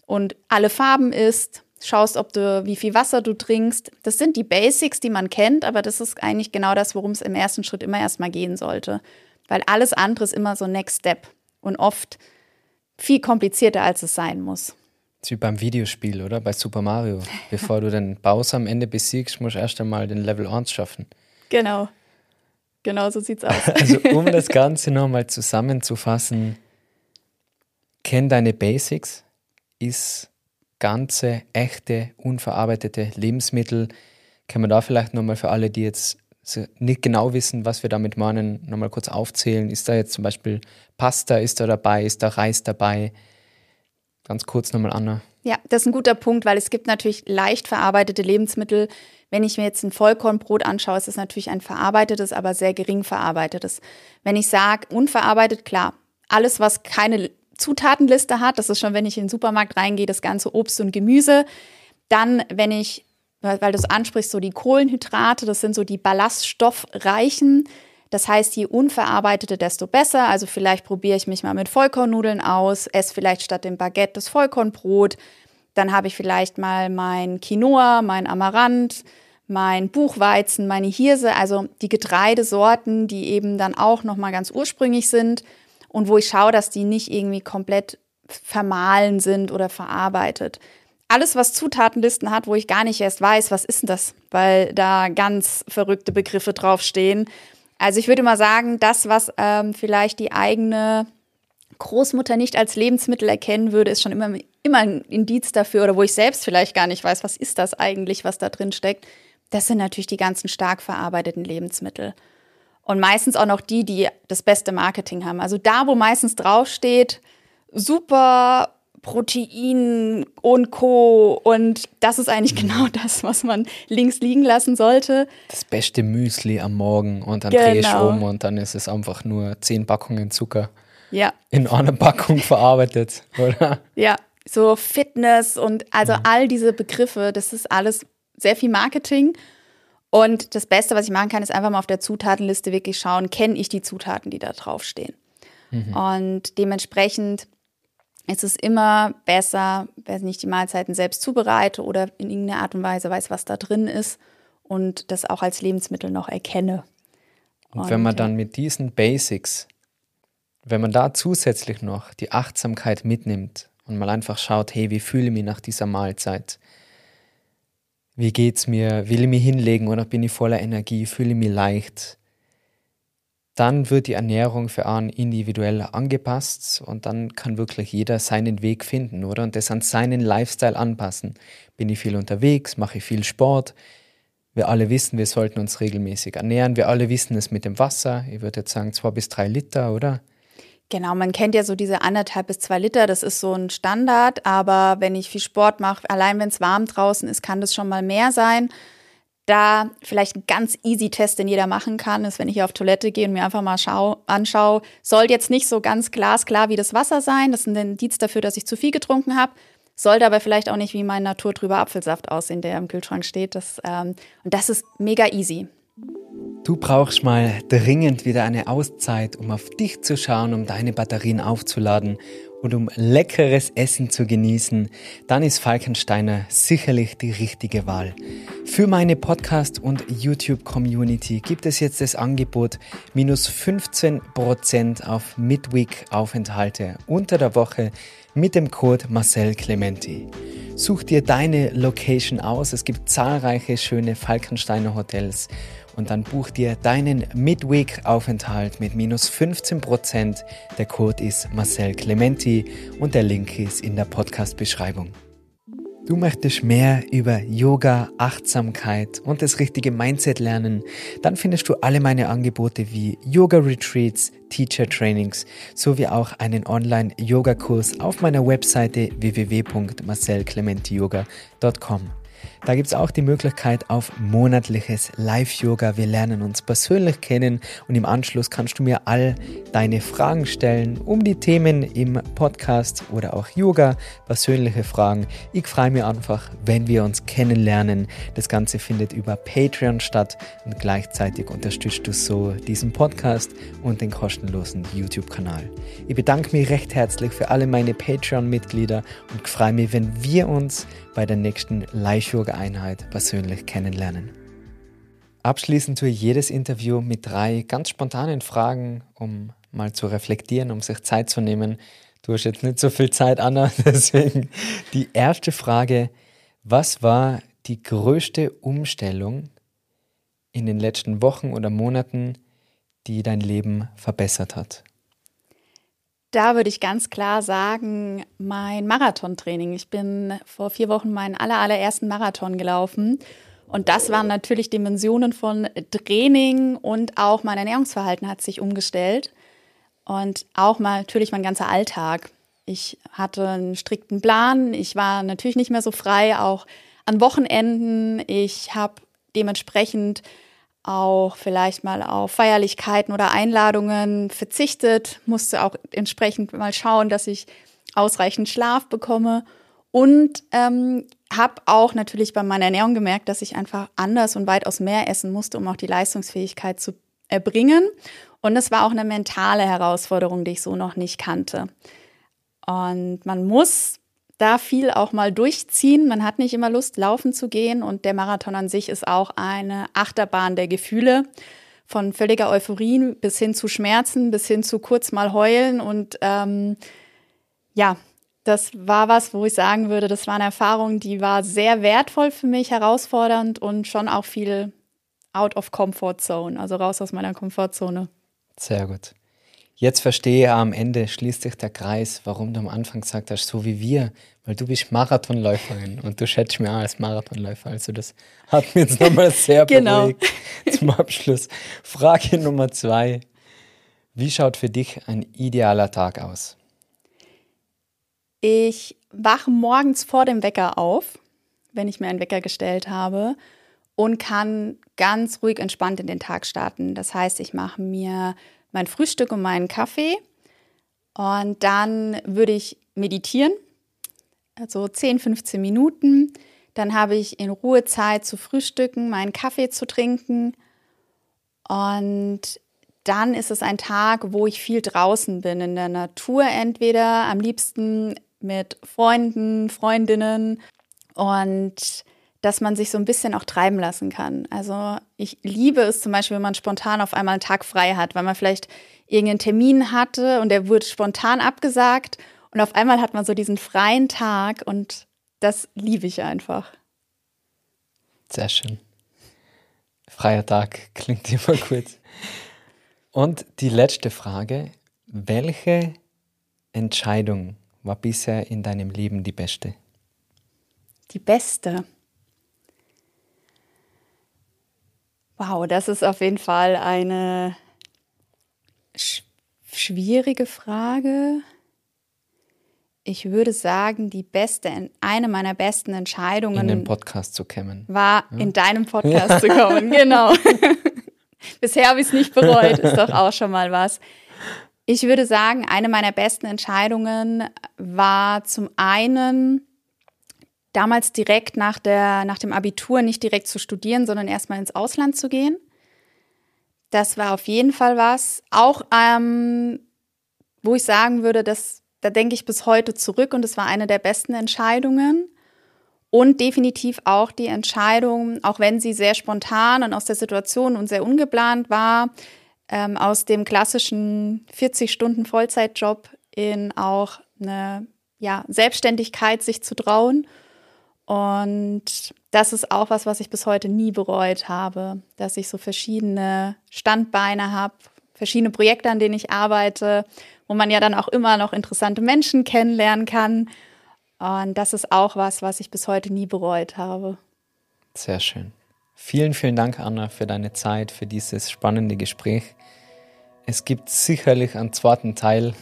und alle Farben isst, schaust, ob du, wie viel Wasser du trinkst. Das sind die Basics, die man kennt, aber das ist eigentlich genau das, worum es im ersten Schritt immer erstmal gehen sollte. Weil alles andere ist immer so Next Step und oft viel komplizierter, als es sein muss. Das ist wie beim Videospiel, oder? Bei Super Mario. Bevor du den Bowser am Ende besiegst, musst du erst einmal den Level 1 schaffen. Genau. Genau so sieht's aus. Also, um das Ganze nochmal zusammenzufassen, kenn deine Basics, ist ganze, echte, unverarbeitete Lebensmittel. Kann man da vielleicht nochmal für alle, die jetzt nicht genau wissen, was wir damit meinen, nochmal kurz aufzählen. Ist da jetzt zum Beispiel Pasta, ist da dabei, ist da Reis dabei? Ganz kurz nochmal, Anna. Ja, das ist ein guter Punkt, weil es gibt natürlich leicht verarbeitete Lebensmittel. Wenn ich mir jetzt ein Vollkornbrot anschaue, ist es natürlich ein verarbeitetes, aber sehr gering verarbeitetes. Wenn ich sage, unverarbeitet, klar, alles, was keine Zutatenliste hat, das ist schon, wenn ich in den Supermarkt reingehe, das ganze Obst und Gemüse. Dann, wenn ich weil du es ansprichst, so die Kohlenhydrate, das sind so die ballaststoffreichen. Das heißt, je unverarbeitete, desto besser. Also vielleicht probiere ich mich mal mit Vollkornnudeln aus, esse vielleicht statt dem Baguette das Vollkornbrot. Dann habe ich vielleicht mal mein Quinoa, mein Amaranth, mein Buchweizen, meine Hirse, also die Getreidesorten, die eben dann auch nochmal ganz ursprünglich sind und wo ich schaue, dass die nicht irgendwie komplett vermahlen sind oder verarbeitet alles, was Zutatenlisten hat, wo ich gar nicht erst weiß, was ist denn das, weil da ganz verrückte Begriffe draufstehen. Also ich würde mal sagen, das, was ähm, vielleicht die eigene Großmutter nicht als Lebensmittel erkennen würde, ist schon immer, immer ein Indiz dafür oder wo ich selbst vielleicht gar nicht weiß, was ist das eigentlich, was da drin steckt. Das sind natürlich die ganzen stark verarbeiteten Lebensmittel. Und meistens auch noch die, die das beste Marketing haben. Also da, wo meistens draufsteht, super Protein und Co. Und das ist eigentlich mhm. genau das, was man links liegen lassen sollte. Das beste Müsli am Morgen und dann genau. drehe ich um und dann ist es einfach nur zehn Packungen Zucker. Ja. In einer Packung verarbeitet, oder? Ja, so Fitness und also mhm. all diese Begriffe, das ist alles sehr viel Marketing. Und das Beste, was ich machen kann, ist einfach mal auf der Zutatenliste wirklich schauen, kenne ich die Zutaten, die da draufstehen. Mhm. Und dementsprechend es ist immer besser, wenn ich die Mahlzeiten selbst zubereite oder in irgendeiner Art und Weise weiß, was da drin ist und das auch als Lebensmittel noch erkenne. Und, und wenn man dann mit diesen Basics, wenn man da zusätzlich noch die Achtsamkeit mitnimmt und mal einfach schaut, hey, wie fühle ich mich nach dieser Mahlzeit? Wie geht's mir? Will ich mich hinlegen oder bin ich voller Energie? Fühle ich mich leicht? dann wird die Ernährung für einen individuell angepasst und dann kann wirklich jeder seinen Weg finden, oder? Und das an seinen Lifestyle anpassen. Bin ich viel unterwegs, mache ich viel Sport. Wir alle wissen, wir sollten uns regelmäßig ernähren. Wir alle wissen es mit dem Wasser. Ich würde jetzt sagen, zwei bis drei Liter, oder? Genau, man kennt ja so diese anderthalb bis zwei Liter, das ist so ein Standard. Aber wenn ich viel Sport mache, allein wenn es warm draußen ist, kann das schon mal mehr sein da vielleicht ein ganz easy Test, den jeder machen kann, ist, wenn ich hier auf Toilette gehe und mir einfach mal schau, anschaue, soll jetzt nicht so ganz glasklar wie das Wasser sein. Das ist ein Indiz dafür, dass ich zu viel getrunken habe. Sollte aber vielleicht auch nicht wie mein naturtrüber Apfelsaft aussehen, der im Kühlschrank steht. Das, ähm, und das ist mega easy. Du brauchst mal dringend wieder eine Auszeit, um auf dich zu schauen, um deine Batterien aufzuladen und um leckeres Essen zu genießen, dann ist Falkensteiner sicherlich die richtige Wahl. Für meine Podcast- und YouTube-Community gibt es jetzt das Angebot minus 15% auf Midweek-Aufenthalte unter der Woche mit dem Code Marcel Clementi. Such dir deine Location aus. Es gibt zahlreiche schöne Falkensteiner Hotels und dann buch dir deinen Midweek-Aufenthalt mit minus 15%. Der Code ist Marcel Clementi und der Link ist in der Podcast-Beschreibung. Du möchtest mehr über Yoga, Achtsamkeit und das richtige Mindset lernen, dann findest du alle meine Angebote wie Yoga Retreats, Teacher Trainings sowie auch einen Online-Yoga-Kurs auf meiner Webseite www.marcelclementiyoga.com. Da gibt es auch die Möglichkeit auf monatliches Live-Yoga. Wir lernen uns persönlich kennen und im Anschluss kannst du mir all deine Fragen stellen um die Themen im Podcast oder auch Yoga, persönliche Fragen. Ich freue mich einfach, wenn wir uns kennenlernen. Das Ganze findet über Patreon statt und gleichzeitig unterstützt du so diesen Podcast und den kostenlosen YouTube-Kanal. Ich bedanke mich recht herzlich für alle meine Patreon-Mitglieder und freue mich, wenn wir uns bei der nächsten Live-Yoga-Einheit persönlich kennenlernen. Abschließend tue ich jedes Interview mit drei ganz spontanen Fragen, um mal zu reflektieren, um sich Zeit zu nehmen. Du hast jetzt nicht so viel Zeit, Anna, deswegen die erste Frage, was war die größte Umstellung in den letzten Wochen oder Monaten, die dein Leben verbessert hat? Da würde ich ganz klar sagen, mein Marathontraining. Ich bin vor vier Wochen meinen aller, allerersten Marathon gelaufen. Und das waren natürlich Dimensionen von Training und auch mein Ernährungsverhalten hat sich umgestellt. Und auch mal natürlich mein ganzer Alltag. Ich hatte einen strikten Plan. Ich war natürlich nicht mehr so frei, auch an Wochenenden. Ich habe dementsprechend auch vielleicht mal auf Feierlichkeiten oder Einladungen verzichtet, musste auch entsprechend mal schauen, dass ich ausreichend Schlaf bekomme und ähm, habe auch natürlich bei meiner Ernährung gemerkt, dass ich einfach anders und weitaus mehr essen musste, um auch die Leistungsfähigkeit zu erbringen. Und es war auch eine mentale Herausforderung, die ich so noch nicht kannte. Und man muss da viel auch mal durchziehen. Man hat nicht immer Lust, laufen zu gehen und der Marathon an sich ist auch eine Achterbahn der Gefühle. Von völliger Euphorie bis hin zu Schmerzen, bis hin zu kurz mal heulen. Und ähm, ja, das war was, wo ich sagen würde, das war eine Erfahrung, die war sehr wertvoll für mich, herausfordernd und schon auch viel out of comfort zone, also raus aus meiner Komfortzone. Sehr gut. Jetzt verstehe am Ende, schließt sich der Kreis, warum du am Anfang gesagt hast, so wie wir, weil du bist Marathonläuferin und du schätzt mich auch als Marathonläufer. Also das hat mir jetzt nochmal sehr genau. beruhigt zum Abschluss. Frage Nummer zwei. Wie schaut für dich ein idealer Tag aus? Ich wache morgens vor dem Wecker auf, wenn ich mir einen Wecker gestellt habe und kann ganz ruhig entspannt in den Tag starten. Das heißt, ich mache mir mein Frühstück und meinen Kaffee. Und dann würde ich meditieren, also 10, 15 Minuten. Dann habe ich in Ruhe Zeit zu frühstücken, meinen Kaffee zu trinken. Und dann ist es ein Tag, wo ich viel draußen bin, in der Natur entweder, am liebsten mit Freunden, Freundinnen und dass man sich so ein bisschen auch treiben lassen kann. Also ich liebe es zum Beispiel, wenn man spontan auf einmal einen Tag frei hat, weil man vielleicht irgendeinen Termin hatte und der wurde spontan abgesagt und auf einmal hat man so diesen freien Tag und das liebe ich einfach. Sehr schön. Freier Tag klingt immer gut. Und die letzte Frage. Welche Entscheidung war bisher in deinem Leben die beste? Die beste. Wow, das ist auf jeden Fall eine sch schwierige Frage. Ich würde sagen, die beste, eine meiner besten Entscheidungen. In den Podcast zu kommen. War, ja. in deinem Podcast zu kommen, genau. Bisher habe ich es nicht bereut, ist doch auch schon mal was. Ich würde sagen, eine meiner besten Entscheidungen war zum einen damals direkt nach, der, nach dem Abitur nicht direkt zu studieren, sondern erstmal ins Ausland zu gehen. Das war auf jeden Fall was. Auch ähm, wo ich sagen würde, dass, da denke ich bis heute zurück und es war eine der besten Entscheidungen. Und definitiv auch die Entscheidung, auch wenn sie sehr spontan und aus der Situation und sehr ungeplant war, ähm, aus dem klassischen 40-Stunden-Vollzeitjob in auch eine ja, Selbstständigkeit sich zu trauen. Und das ist auch was, was ich bis heute nie bereut habe, dass ich so verschiedene Standbeine habe, verschiedene Projekte, an denen ich arbeite, wo man ja dann auch immer noch interessante Menschen kennenlernen kann. Und das ist auch was, was ich bis heute nie bereut habe. Sehr schön. Vielen, vielen Dank, Anna, für deine Zeit, für dieses spannende Gespräch. Es gibt sicherlich einen zweiten Teil.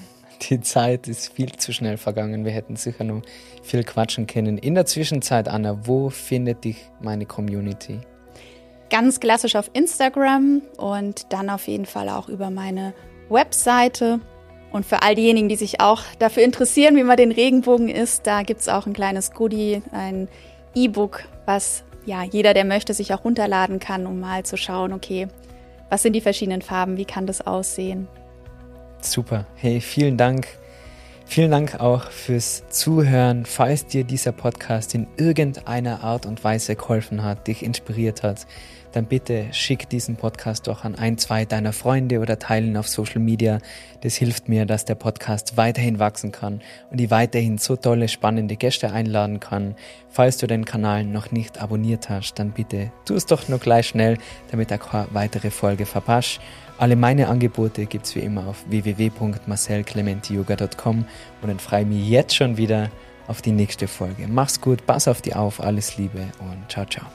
Die Zeit ist viel zu schnell vergangen. Wir hätten sicher noch viel quatschen können. In der Zwischenzeit, Anna, wo findet dich meine Community? Ganz klassisch auf Instagram und dann auf jeden Fall auch über meine Webseite. Und für all diejenigen, die sich auch dafür interessieren, wie man den Regenbogen isst, da gibt es auch ein kleines Goodie, ein E-Book, was ja, jeder, der möchte, sich auch runterladen kann, um mal zu schauen, okay, was sind die verschiedenen Farben, wie kann das aussehen? Super. Hey, vielen Dank. Vielen Dank auch fürs Zuhören. Falls dir dieser Podcast in irgendeiner Art und Weise geholfen hat, dich inspiriert hat, dann bitte schick diesen Podcast doch an ein, zwei deiner Freunde oder teilen auf Social Media. Das hilft mir, dass der Podcast weiterhin wachsen kann und ich weiterhin so tolle, spannende Gäste einladen kann. Falls du den Kanal noch nicht abonniert hast, dann bitte tu es doch nur gleich schnell, damit du keine weitere Folge verpasst. Alle meine Angebote gibt's wie immer auf www.marcelclementiyoga.com und dann freue ich mich jetzt schon wieder auf die nächste Folge. Mach's gut, pass auf dich auf, alles Liebe und ciao, ciao.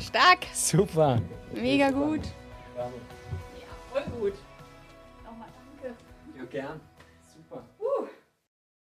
Stark. Super. Mega gut. Ja, voll gut. Nochmal danke. Ja, gern.